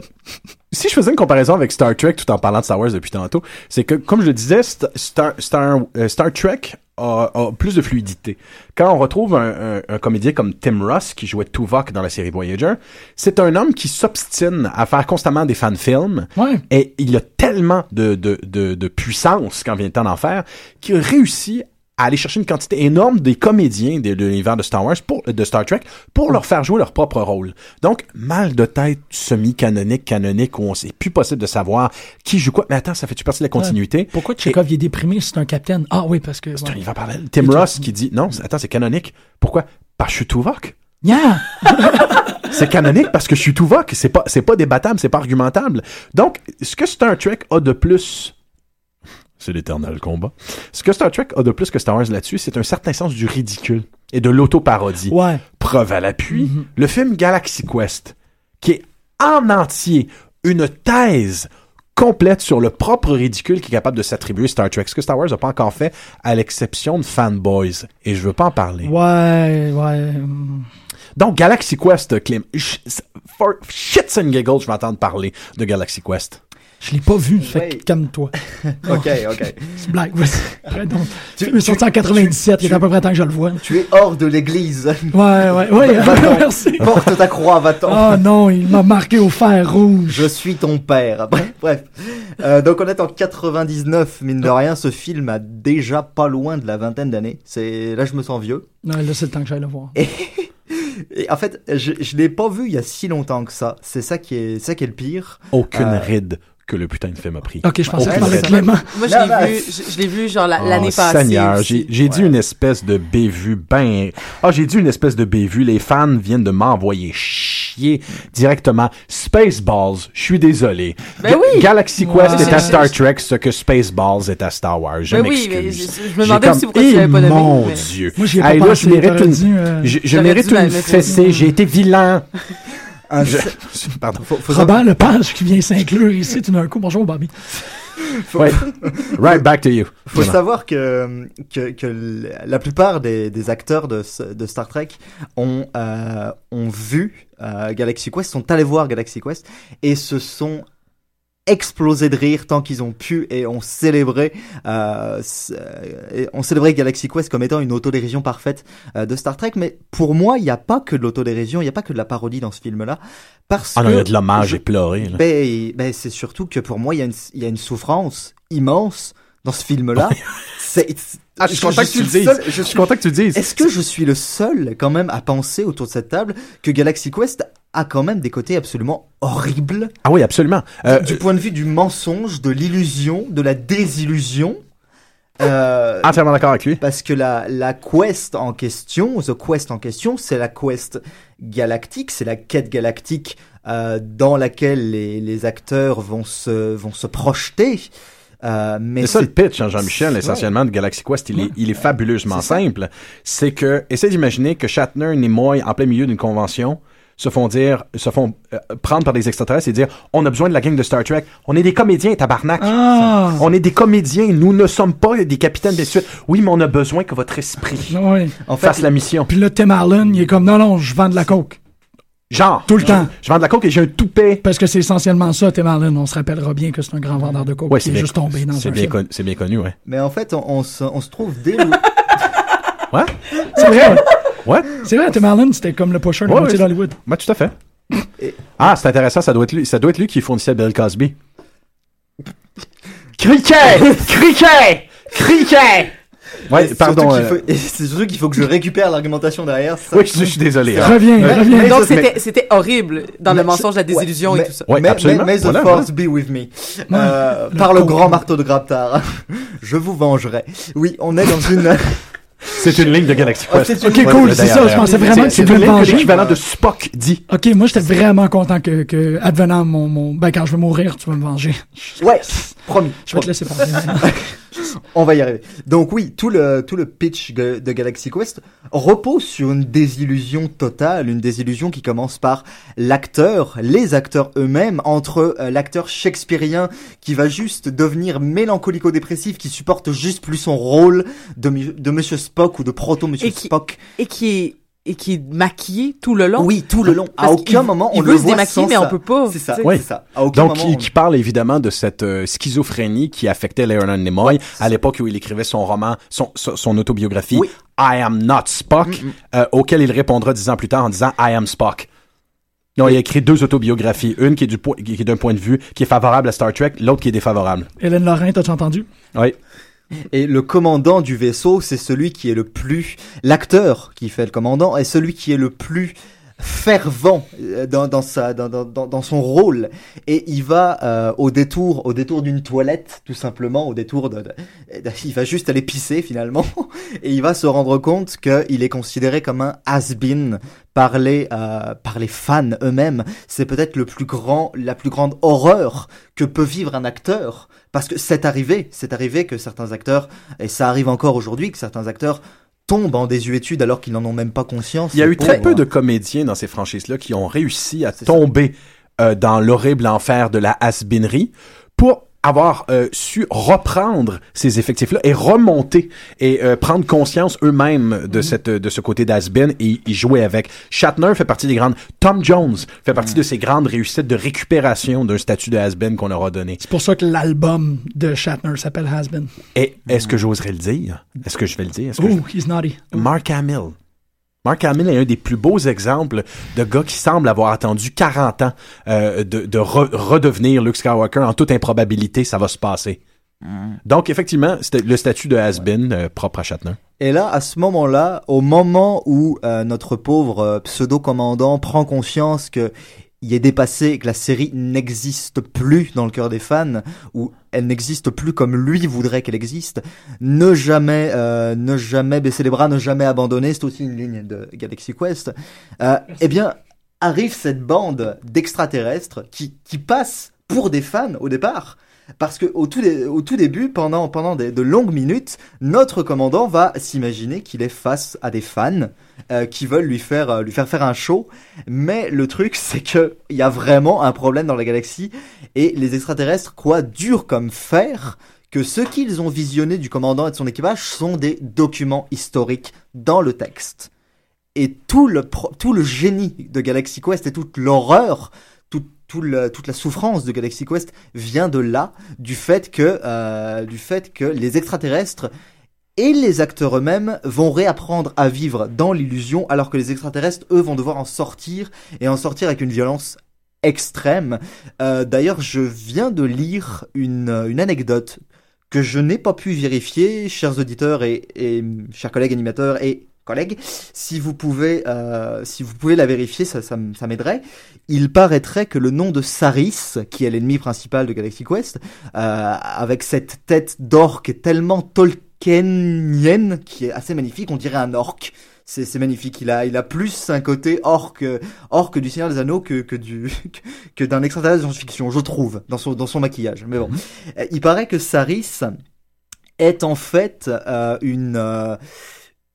si je faisais une comparaison avec Star Trek tout en parlant de Star Wars depuis tantôt, c'est que, comme je le disais, St- Star, Star, euh, Star Trek a, a plus de fluidité. Quand on retrouve un, un- un comédien comme Tim Russ, qui jouait Tuvok dans la série Voyager, c'est un homme qui s'obstine à faire constamment des fan-films, Ouais. et il a tellement de, de, de, de puissance quand vient le temps d'en faire qu'il a réussi à aller chercher une quantité énorme des comédiens de, de l'univers de Star Wars, pour, de Star Trek, pour leur faire jouer leur propre rôle. Donc, mal de tête semi-canonique, canonique, où on c'est plus possible de savoir qui joue quoi. Mais attends, ça fait-tu partie de la continuité? Pourquoi Chekhov il est déprimé? Si c'est un capitaine? Ah oui, parce que. C'est un ouais. univers parallèle. Tim tu- Ross qui dit, non, attends, c'est canonique. Pourquoi? Parce que je suis Tuvok. Yeah! C'est canonique parce que je suis Tuvok. C'est pas, c'est pas débattable, c'est pas argumentable. Donc, ce que Star Trek a de plus, c'est l'éternel combat. Ce que Star Trek a de plus que Star Wars là-dessus, c'est un certain sens du ridicule et de l'autoparodie. Ouais. Preuve à l'appui, Mhm. le film Galaxy Quest, qui est en entier une thèse complète sur le propre ridicule qui est capable de s'attribuer Star Trek. Ce que Star Wars n'a pas encore fait, à l'exception de fanboys. Et je veux pas en parler. Ouais, ouais. Donc, Galaxy Quest, Clem, for shits and giggles, je vais entendre parler de Galaxy Quest. Je l'ai pas vu, fait calme-toi. Ok, ok. C'est blague, vas-y. Donc. Tu- est sorti en 97, il est à peu près temps que je le vois. Tu es hors de l'église. Ouais, ouais, ouais. Merci. Porte ta croix, va-t'en. Oh non, il m'a marqué au fer rouge. Je suis ton père. Bref, bref. Euh, donc on est en 99, mine de rien, ce film a déjà pas loin de la vingtaine d'années. C'est là je me sens vieux. Non, là, c'est le temps que j'aille le voir. Et en fait, je, je l'ai pas vu il y a si longtemps que ça. C'est ça qui est, ça qui est le pire. Aucune Euh, ride que le putain de film a pris. Ok, je pensais que parlais. Clément. Moi, je l'ai vu, je, je l'ai vu, genre, Oh, l'année passée. Seigneur, j'ai j'ai dit une espèce de bévue ben... Ah, j'ai dit une espèce de bévue. Les fans viennent de m'envoyer chier directement. Spaceballs, je suis désolé. Ben oui. Galaxy Ouais. Quest est à Star Trek ce que Spaceballs est à Star Wars. Je Ben oui, mais m'excuse. je- je me demandais J'ai aussi pourquoi tu l'avais pas nommé, Mon mais- Dieu. Moi, j'y ai pas Hey, là, pensé, je mérite une, dû, euh, je, je mérite une fessée. J'ai été vilain. Un- Je- Pardon. faut, faut savoir- Robert Lepage qui vient s'inclure ici tout d'un coup. Bonjour, Bobby. Ouais. Right back to you. faut Vraiment. savoir que, que, que la plupart des, des acteurs de, de Star Trek ont, euh, ont vu euh, Galaxy Quest, sont allés voir Galaxy Quest et se sont explosés de rire tant qu'ils ont pu et ont célébré euh, euh, ont célébré Galaxy Quest comme étant une autodérision parfaite euh, de Star Trek mais pour moi il n'y a pas que de l'autodérision il n'y a pas que de la parodie dans ce film là parce Ah non, que il y a de l'hommage je- et pleurer. là. ben, ben, c'est surtout que pour moi, il y, a une- il y a une souffrance immense dans ce film-là. C'est- Ah, je suis content que tu le suis dises. seul- je suis- content que tu le dises. Est-ce que je suis le seul, quand même, à penser autour de cette table que Galaxy Quest a quand même des côtés absolument horribles Ah oui, absolument. Euh, du point de vue du mensonge, de l'illusion, de la désillusion euh, entièrement d'accord avec lui. parce que la, la quest en question, the quest en question, c'est la quest galactique, c'est la quête galactique euh, dans laquelle les, les acteurs vont se, vont se projeter. Euh, mais C'est ça le pitch, hein, Jean-Michel, essentiellement, de Galaxy Quest. Il, est, il est fabuleusement simple. C'est que, essaie d'imaginer que Shatner et Nimoy, en plein milieu d'une convention, se font dire, se font euh, prendre par des extraterrestres et dire, on a besoin de la gang de Star Trek. On est des comédiens, tabarnak. Ah! On est des comédiens. Nous ne sommes pas des capitaines des suites. Oui, mais on a besoin que votre esprit Ouais. en fait, fasse la mission. Puis là, Tim Allen, il est comme, non, non, je vends de la coke. Genre. Tout le temps. Je vends de la coke et j'ai un toupet. Parce que c'est essentiellement ça, Tim Allen. On se rappellera bien que c'est un grand vendeur de coke Ouais, qui c'est est bien, juste tombé dans c'est un bien, film. connu, c'est bien connu, ouais. mais en fait, on, on se, on se trouve dès le... Ouais? C'est vrai. Ouais? C'est vrai, Tim Allen, c'était comme le pusher de Ouais, ouais, d'Hollywood. Ouais, tout à fait. Et- Ah, c'est intéressant, ça doit être lui, ça doit être lui qui fournissait Bill Cosby. Criquet! Criquet! Criquet! Ouais, Et pardon. surtout qu'il euh, faut- c'est surtout qu'il faut que je récupère l'argumentation derrière. ça. Oui, je, je suis désolé. hein. Reviens, Mais- reviens. mais- Donc c'était horrible dans le mensonge, la désillusion ouais, et tout ça. Ouais, mais, absolument. mais- may the Voilà, force be with me. Euh, le par le grand marteau de Graptar. je vous vengerai. Oui, on est dans une. C'est une ligne de Galaxy Ah, Quest. Ok, cool, c'est ça, je pensais c'est- vraiment que venger. l'équivalent de Spock dit. Ok, moi j'étais vraiment content que, que advenant mon, mon, ben quand je vais mourir, tu vas me venger. Ouais, promis. Je vais te laisser parler. On va y arriver. Donc oui, tout le tout le pitch de, Galaxy Quest repose sur une désillusion totale, une désillusion qui commence par l'acteur, les acteurs eux-mêmes, entre euh, l'acteur shakespearien qui va juste devenir mélancolico-dépressif, qui supporte juste plus son rôle de, de Monsieur Spock ou de proto Monsieur Et qui- Spock. Et qui est et qui est maquillé tout le long. Oui, tout le long. À aucun moment il on veut le se voit démaquiller, sans mais on ça. peut pas. C'est ça. Oui. C'est ça. À aucun Donc, moment. on- qui parle évidemment de cette euh, schizophrénie qui affectait Leonard Nimoy à l'époque où il écrivait son roman, son, son, son autobiographie Oui. I Am Not Spock, Mm, mm. euh, auquel il répondra dix ans plus tard en disant I Am Spock. Non, il a écrit deux autobiographies, une qui est du po- qui est d'un point de vue qui est favorable à Star Trek, l'autre qui est défavorable. Hélène Lorrain, t'as-tu entendu? Oui. Et le commandant du vaisseau, c'est celui qui est le plus... L'acteur qui fait le commandant est celui qui est le plus fervent euh, dans, dans, sa, dans, dans, dans- son rôle. Et il va euh, au détour au détour d'une toilette, tout simplement, au détour de, de- Il va juste aller pisser, finalement. Et il va se rendre compte qu'il est considéré comme un has-been par les, euh, par les fans eux-mêmes. C'est peut-être le plus grand, la plus grande horreur que peut vivre un acteur. Parce que c'est arrivé, c'est arrivé que certains acteurs, et ça arrive encore aujourd'hui, que certains acteurs tombent en désuétude alors qu'ils n'en ont même pas conscience. Il y a eu très peu de comédiens dans ces franchises-là qui ont réussi à tomber euh, dans l'horrible enfer de la has-beenerie pour avoir euh, su reprendre ces effectifs-là et remonter et euh, prendre conscience eux-mêmes de cette de ce côté d'Asbin et y jouer avec. Shatner fait partie des grandes. Tom Jones fait partie de ces grandes réussites de récupération d'un statut de Asbin qu'on aura donné. C'est pour ça que l'album de Shatner s'appelle Has Been. Et est-ce que j'oserais le dire? Est-ce que je vais le dire? Que je- Oh, he's naughty. Mark Hamill. Mark Hamill est un des plus beaux exemples de gars qui semble avoir attendu 40 ans euh, de, de re- redevenir Luke Skywalker. En toute improbabilité, ça va se passer. Donc, effectivement, c'était le statut de has-been euh, propre à Shatner. Et là, à ce moment-là, au moment où euh, notre pauvre pseudo-commandant prend conscience que il est dépassé, que la série n'existe plus dans le cœur des fans, ou elle n'existe plus comme lui voudrait qu'elle existe, ne jamais, euh, ne jamais baisser les bras, ne jamais abandonner, c'est aussi une ligne de Galaxy Quest. Euh, eh bien, arrive cette bande d'extraterrestres qui, qui passent pour des fans au départ. Parce que au tout, début, pendant, pendant de longues minutes, notre commandant va s'imaginer qu'il est face à des fans euh, qui veulent lui faire, euh, lui faire faire un show. Mais le truc, c'est que il y a vraiment un problème dans la galaxie et les extraterrestres croient dur comme fer que ce qu'ils ont visionné du commandant et de son équipage sont des documents historiques dans le texte. Et tout le, tout le génie de Galaxy Quest et toute l'horreur, toute la souffrance de Galaxy Quest vient de là, du fait que, euh, du fait que les extraterrestres et les acteurs eux-mêmes vont réapprendre à vivre dans l'illusion, alors que les extraterrestres, eux, vont devoir en sortir et en sortir avec une violence extrême. Euh, D'ailleurs, je viens de lire une, une anecdote que je n'ai pas pu vérifier, chers auditeurs et, et chers collègues animateurs et collègues, si vous pouvez, euh, si vous pouvez la vérifier, ça, ça, ça m'aiderait. Il paraîtrait que le nom de Saris, qui est l'ennemi principal de Galaxy Quest, euh, avec cette tête d'orque tellement tolkienienne, qui est assez magnifique, on dirait un orque. C'est c'est magnifique. Il a, il a plus un côté orque, orque du Seigneur des Anneaux que, que du, que, que d'un extraterrestre de science-fiction, je trouve, dans son, dans son maquillage. Mais bon. Euh, Il paraît que Saris est en fait euh, une, euh,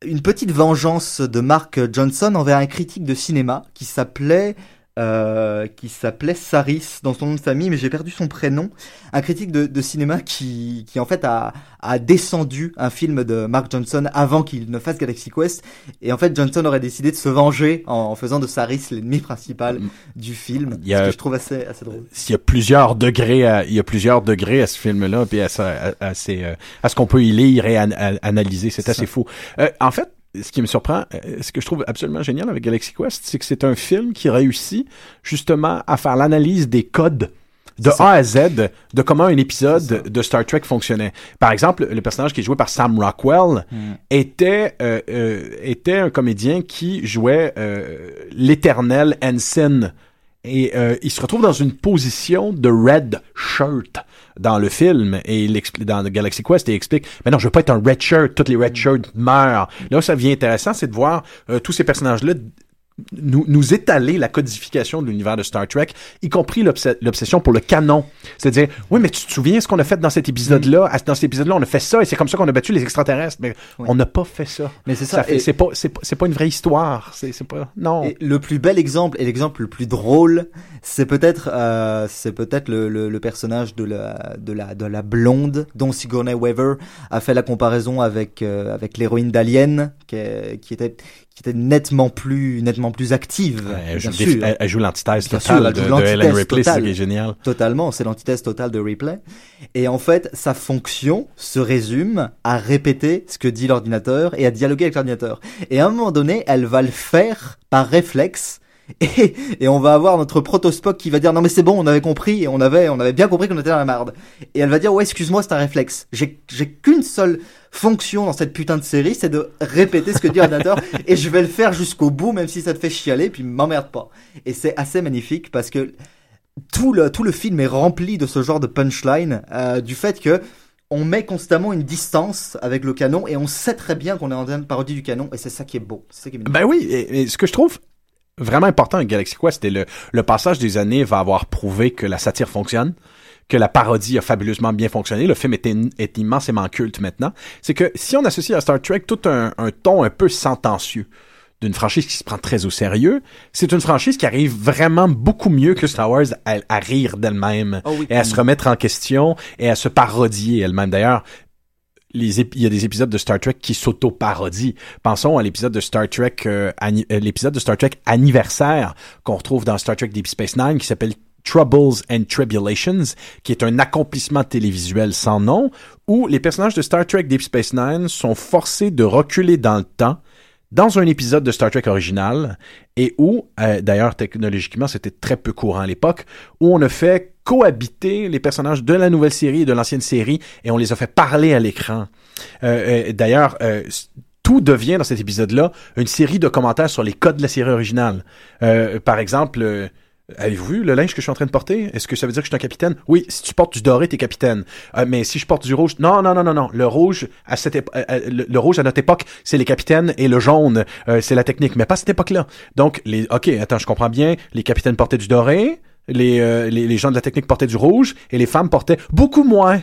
une petite vengeance de Mark Johnson envers un critique de cinéma qui s'appelait euh, qui s'appelait Saris dans son nom de famille, mais j'ai perdu son prénom. Un critique de, de cinéma qui, qui en fait a, a descendu un film de Mark Johnson avant qu'il ne fasse Galaxy Quest. Et en fait, Johnson aurait décidé de se venger en, en faisant de Saris l'ennemi principal du film. Il y a- Ce que je trouve assez, assez drôle. Il y a plusieurs degrés à, il y a plusieurs degrés à ce film-là, puis à, à, à ces, euh, à ce qu'on peut y lire et analyser. C'est assez fou. Euh, en fait, ce qui me surprend, euh, ce que je trouve absolument génial avec Galaxy Quest, c'est que c'est un film qui réussit justement à faire l'analyse des codes de. A à Z de comment un épisode de Star Trek fonctionnait. Par exemple, le personnage qui est joué par Sam Rockwell était euh, euh, était un comédien qui jouait euh, l'éternel Ensign et euh, il se retrouve dans une position de red shirt dans le film et il dans Galaxy Quest il explique mais non je veux pas être un red shirt. Toutes les red shirts meurent là ça devient intéressant c'est de voir euh, tous ces personnages là nous, nous étaler la codification de l'univers de Star Trek, y compris l'obs- l'obsession pour le canon. C'est-à-dire, oui, mais tu te souviens ce qu'on a fait dans cet épisode-là? À- Dans cet épisode-là, on a fait ça et c'est comme ça qu'on a battu les extraterrestres. Mais Oui. on n'a pas fait ça. Mais c'est ça. et- c'est pas, une vraie histoire. C'est, pas, non. Et le plus bel exemple et l'exemple le plus drôle, c'est peut-être euh, c'est peut-être le, le, le personnage de la de la de la blonde dont Sigourney Weaver a fait la comparaison avec euh, avec l'héroïne d'Alien qui était qui était nettement plus nettement plus active. elle, joue sûr. elle- elle joue l'antithèse totale sûr, elle de, joue de Ellen l'antithèse Ripley, c'est qui est génial. Totalement, c'est l'antithèse totale de replay. Et en fait, sa fonction se résume à répéter ce que dit l'ordinateur et à dialoguer avec l'ordinateur. Et à un moment donné, elle va le faire par réflexe. Et, et on va avoir notre proto-Spock qui va dire non mais c'est bon, on avait compris, et on avait, on avait bien compris qu'on était dans la marde. Et elle va dire ouais excuse-moi c'est un réflexe. J'ai, j'ai qu'une seule fonction dans cette putain de série, c'est de répéter ce que dit l'ordinateur et je vais le faire jusqu'au bout même si ça te fait chialer puis m'emmerde pas. Et c'est assez magnifique parce que tout le, tout le film est rempli de ce genre de punchline, euh, du fait que on met constamment une distance avec le canon et on sait très bien qu'on est en train de parodie du canon et c'est ça qui est beau. C'est ça qui est Ben oui, et, et ce que je trouve vraiment important avec Galaxy Quest, c'était le, le passage des années va avoir prouvé que la satire fonctionne, que la parodie a fabuleusement bien fonctionné. Le film est, immensément culte maintenant. C'est que si on associe à Star Trek tout un, un ton un peu sentencieux d'une franchise qui se prend très au sérieux, c'est une franchise qui arrive vraiment beaucoup mieux que Star Wars à, à rire d'elle-même Oh oui. et à se remettre en question et à se parodier elle-même. D'ailleurs, les il y a des épisodes de Star Trek qui s'auto-parodient. Pensons à l'épisode de Star Trek, euh, euh, l'épisode de Star Trek anniversaire qu'on retrouve dans Star Trek Deep Space Nine qui s'appelle Troubles and Tribulations, qui est un accomplissement télévisuel sans nom, où les personnages de Star Trek Deep Space Nine sont forcés de reculer dans le temps dans un épisode de Star Trek original et où, euh, d'ailleurs technologiquement c'était très peu courant à l'époque, où on a fait cohabiter les personnages de la nouvelle série et de l'ancienne série et on les a fait parler à l'écran. Euh, euh, d'ailleurs, tout devient dans cet épisode-là une série de commentaires sur les codes de la série originale. Par exemple, Avez-vous vu le linge que je suis en train de porter? Est-ce que ça veut dire que je suis un capitaine? Oui, si tu portes du doré, t'es capitaine. Euh, mais si je porte du rouge, non, non, non, non, non. Le rouge à cette épo- euh, euh, le, le rouge à notre époque, c'est les capitaines et le jaune, euh, c'est la technique, mais pas cette époque-là. Donc, les, ok, attends, je comprends bien. Les capitaines portaient du doré, les, euh, les, les gens de la technique portaient du rouge et les femmes portaient beaucoup moins.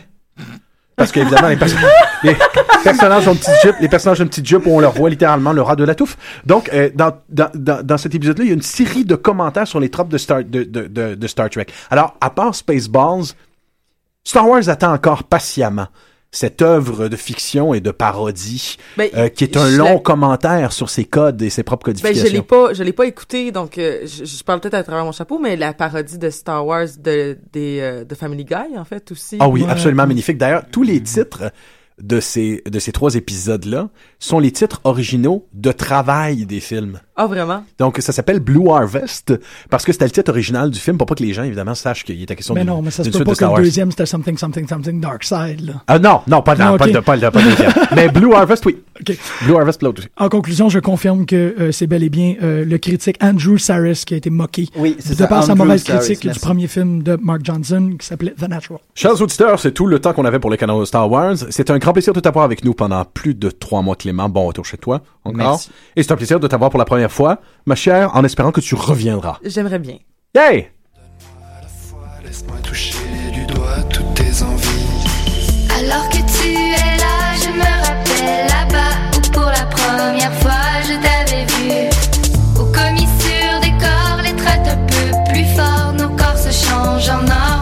Parce qu'évidemment, les, perso- les personnages ont petite jupe, les personnages ont une petite jupe où on leur voit littéralement le ras de la touffe. Donc, euh, dans, dans, dans, cet épisode-là, il y a une série de commentaires sur les tropes de Star, de, de, de Star Trek. Alors, à part Spaceballs, Star Wars attend encore patiemment cette œuvre de fiction et de parodie Ben, euh, qui est un long la- commentaire sur ses codes et ses propres Ben, codifications. je l'ai pas, je l'ai pas écouté, donc euh, je, je parle peut-être à travers mon chapeau, mais la parodie de Star Wars de des euh, de Family Guy en fait aussi. Ah oui, Ouais. absolument magnifique. D'ailleurs, tous les titres de ces, de ces trois épisodes-là sont les titres originaux de travail des films. Ah vraiment? Donc, ça s'appelle Blue Harvest parce que c'était le titre original du film pour pas que les gens, évidemment, sachent qu'il était question Mais d'une non, mais ça se peut pas de que Star le Wars. deuxième, c'était Something, Something, Something Dark Side, là. Ah non, non, pas, Non, pas, ok. de, pas, de, pas le deuxième. Mais Blue Harvest, oui. Blue Harvest, l'autre aussi. En conclusion, je confirme que euh, c'est bel et bien euh, le critique Andrew Saris qui a été moqué Oui, c'est de par sa mauvaise Saris, critique du premier film de Mark Johnson qui s'appelait The Natural. Chers auditeurs, c'est tout le temps qu'on avait pour les canaux de Star Wars. C'est un grand plaisir de t'avoir avec nous pendant plus de trois mois, Clément. Bon retour chez toi. Encore. Merci. Et c'est un plaisir de t'avoir pour la première fois, ma chère, en espérant que tu reviendras. J'aimerais bien. Hey! Laisse-moi toucher du doigt toutes tes envies. Alors que tu es là, je me rappelle là-bas où pour la première fois je t'avais vu. Au commis sur des corps, les traites un peu plus fort, nos corps se changent en or,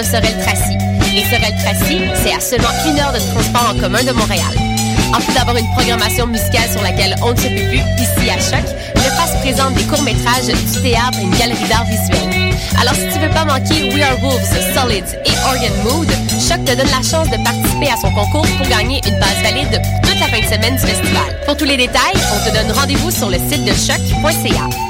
de Sorel-Tracy. Et Sorel-Tracy, c'est à seulement une heure de transport en commun de Montréal. En plus d'avoir une programmation musicale sur laquelle on ne se peut plus ici à Choc, le passe présente des courts-métrages, du théâtre et une galerie d'art visuel. Alors si tu veux pas manquer We Are Wolves, Solids et Organ Mood, Choc te donne la chance de participer à son concours pour gagner une base valide toute la fin de semaine du festival. Pour tous les détails, on te donne rendez-vous sur le site de choc.ca.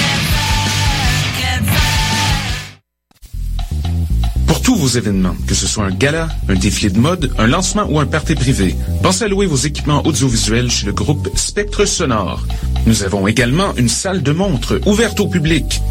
événements, que ce soit un gala, un défilé de mode, un lancement ou un party privé, pensez à louer vos équipements audiovisuels chez le groupe Spectre Sonore. Nous avons également une salle de montre ouverte au public.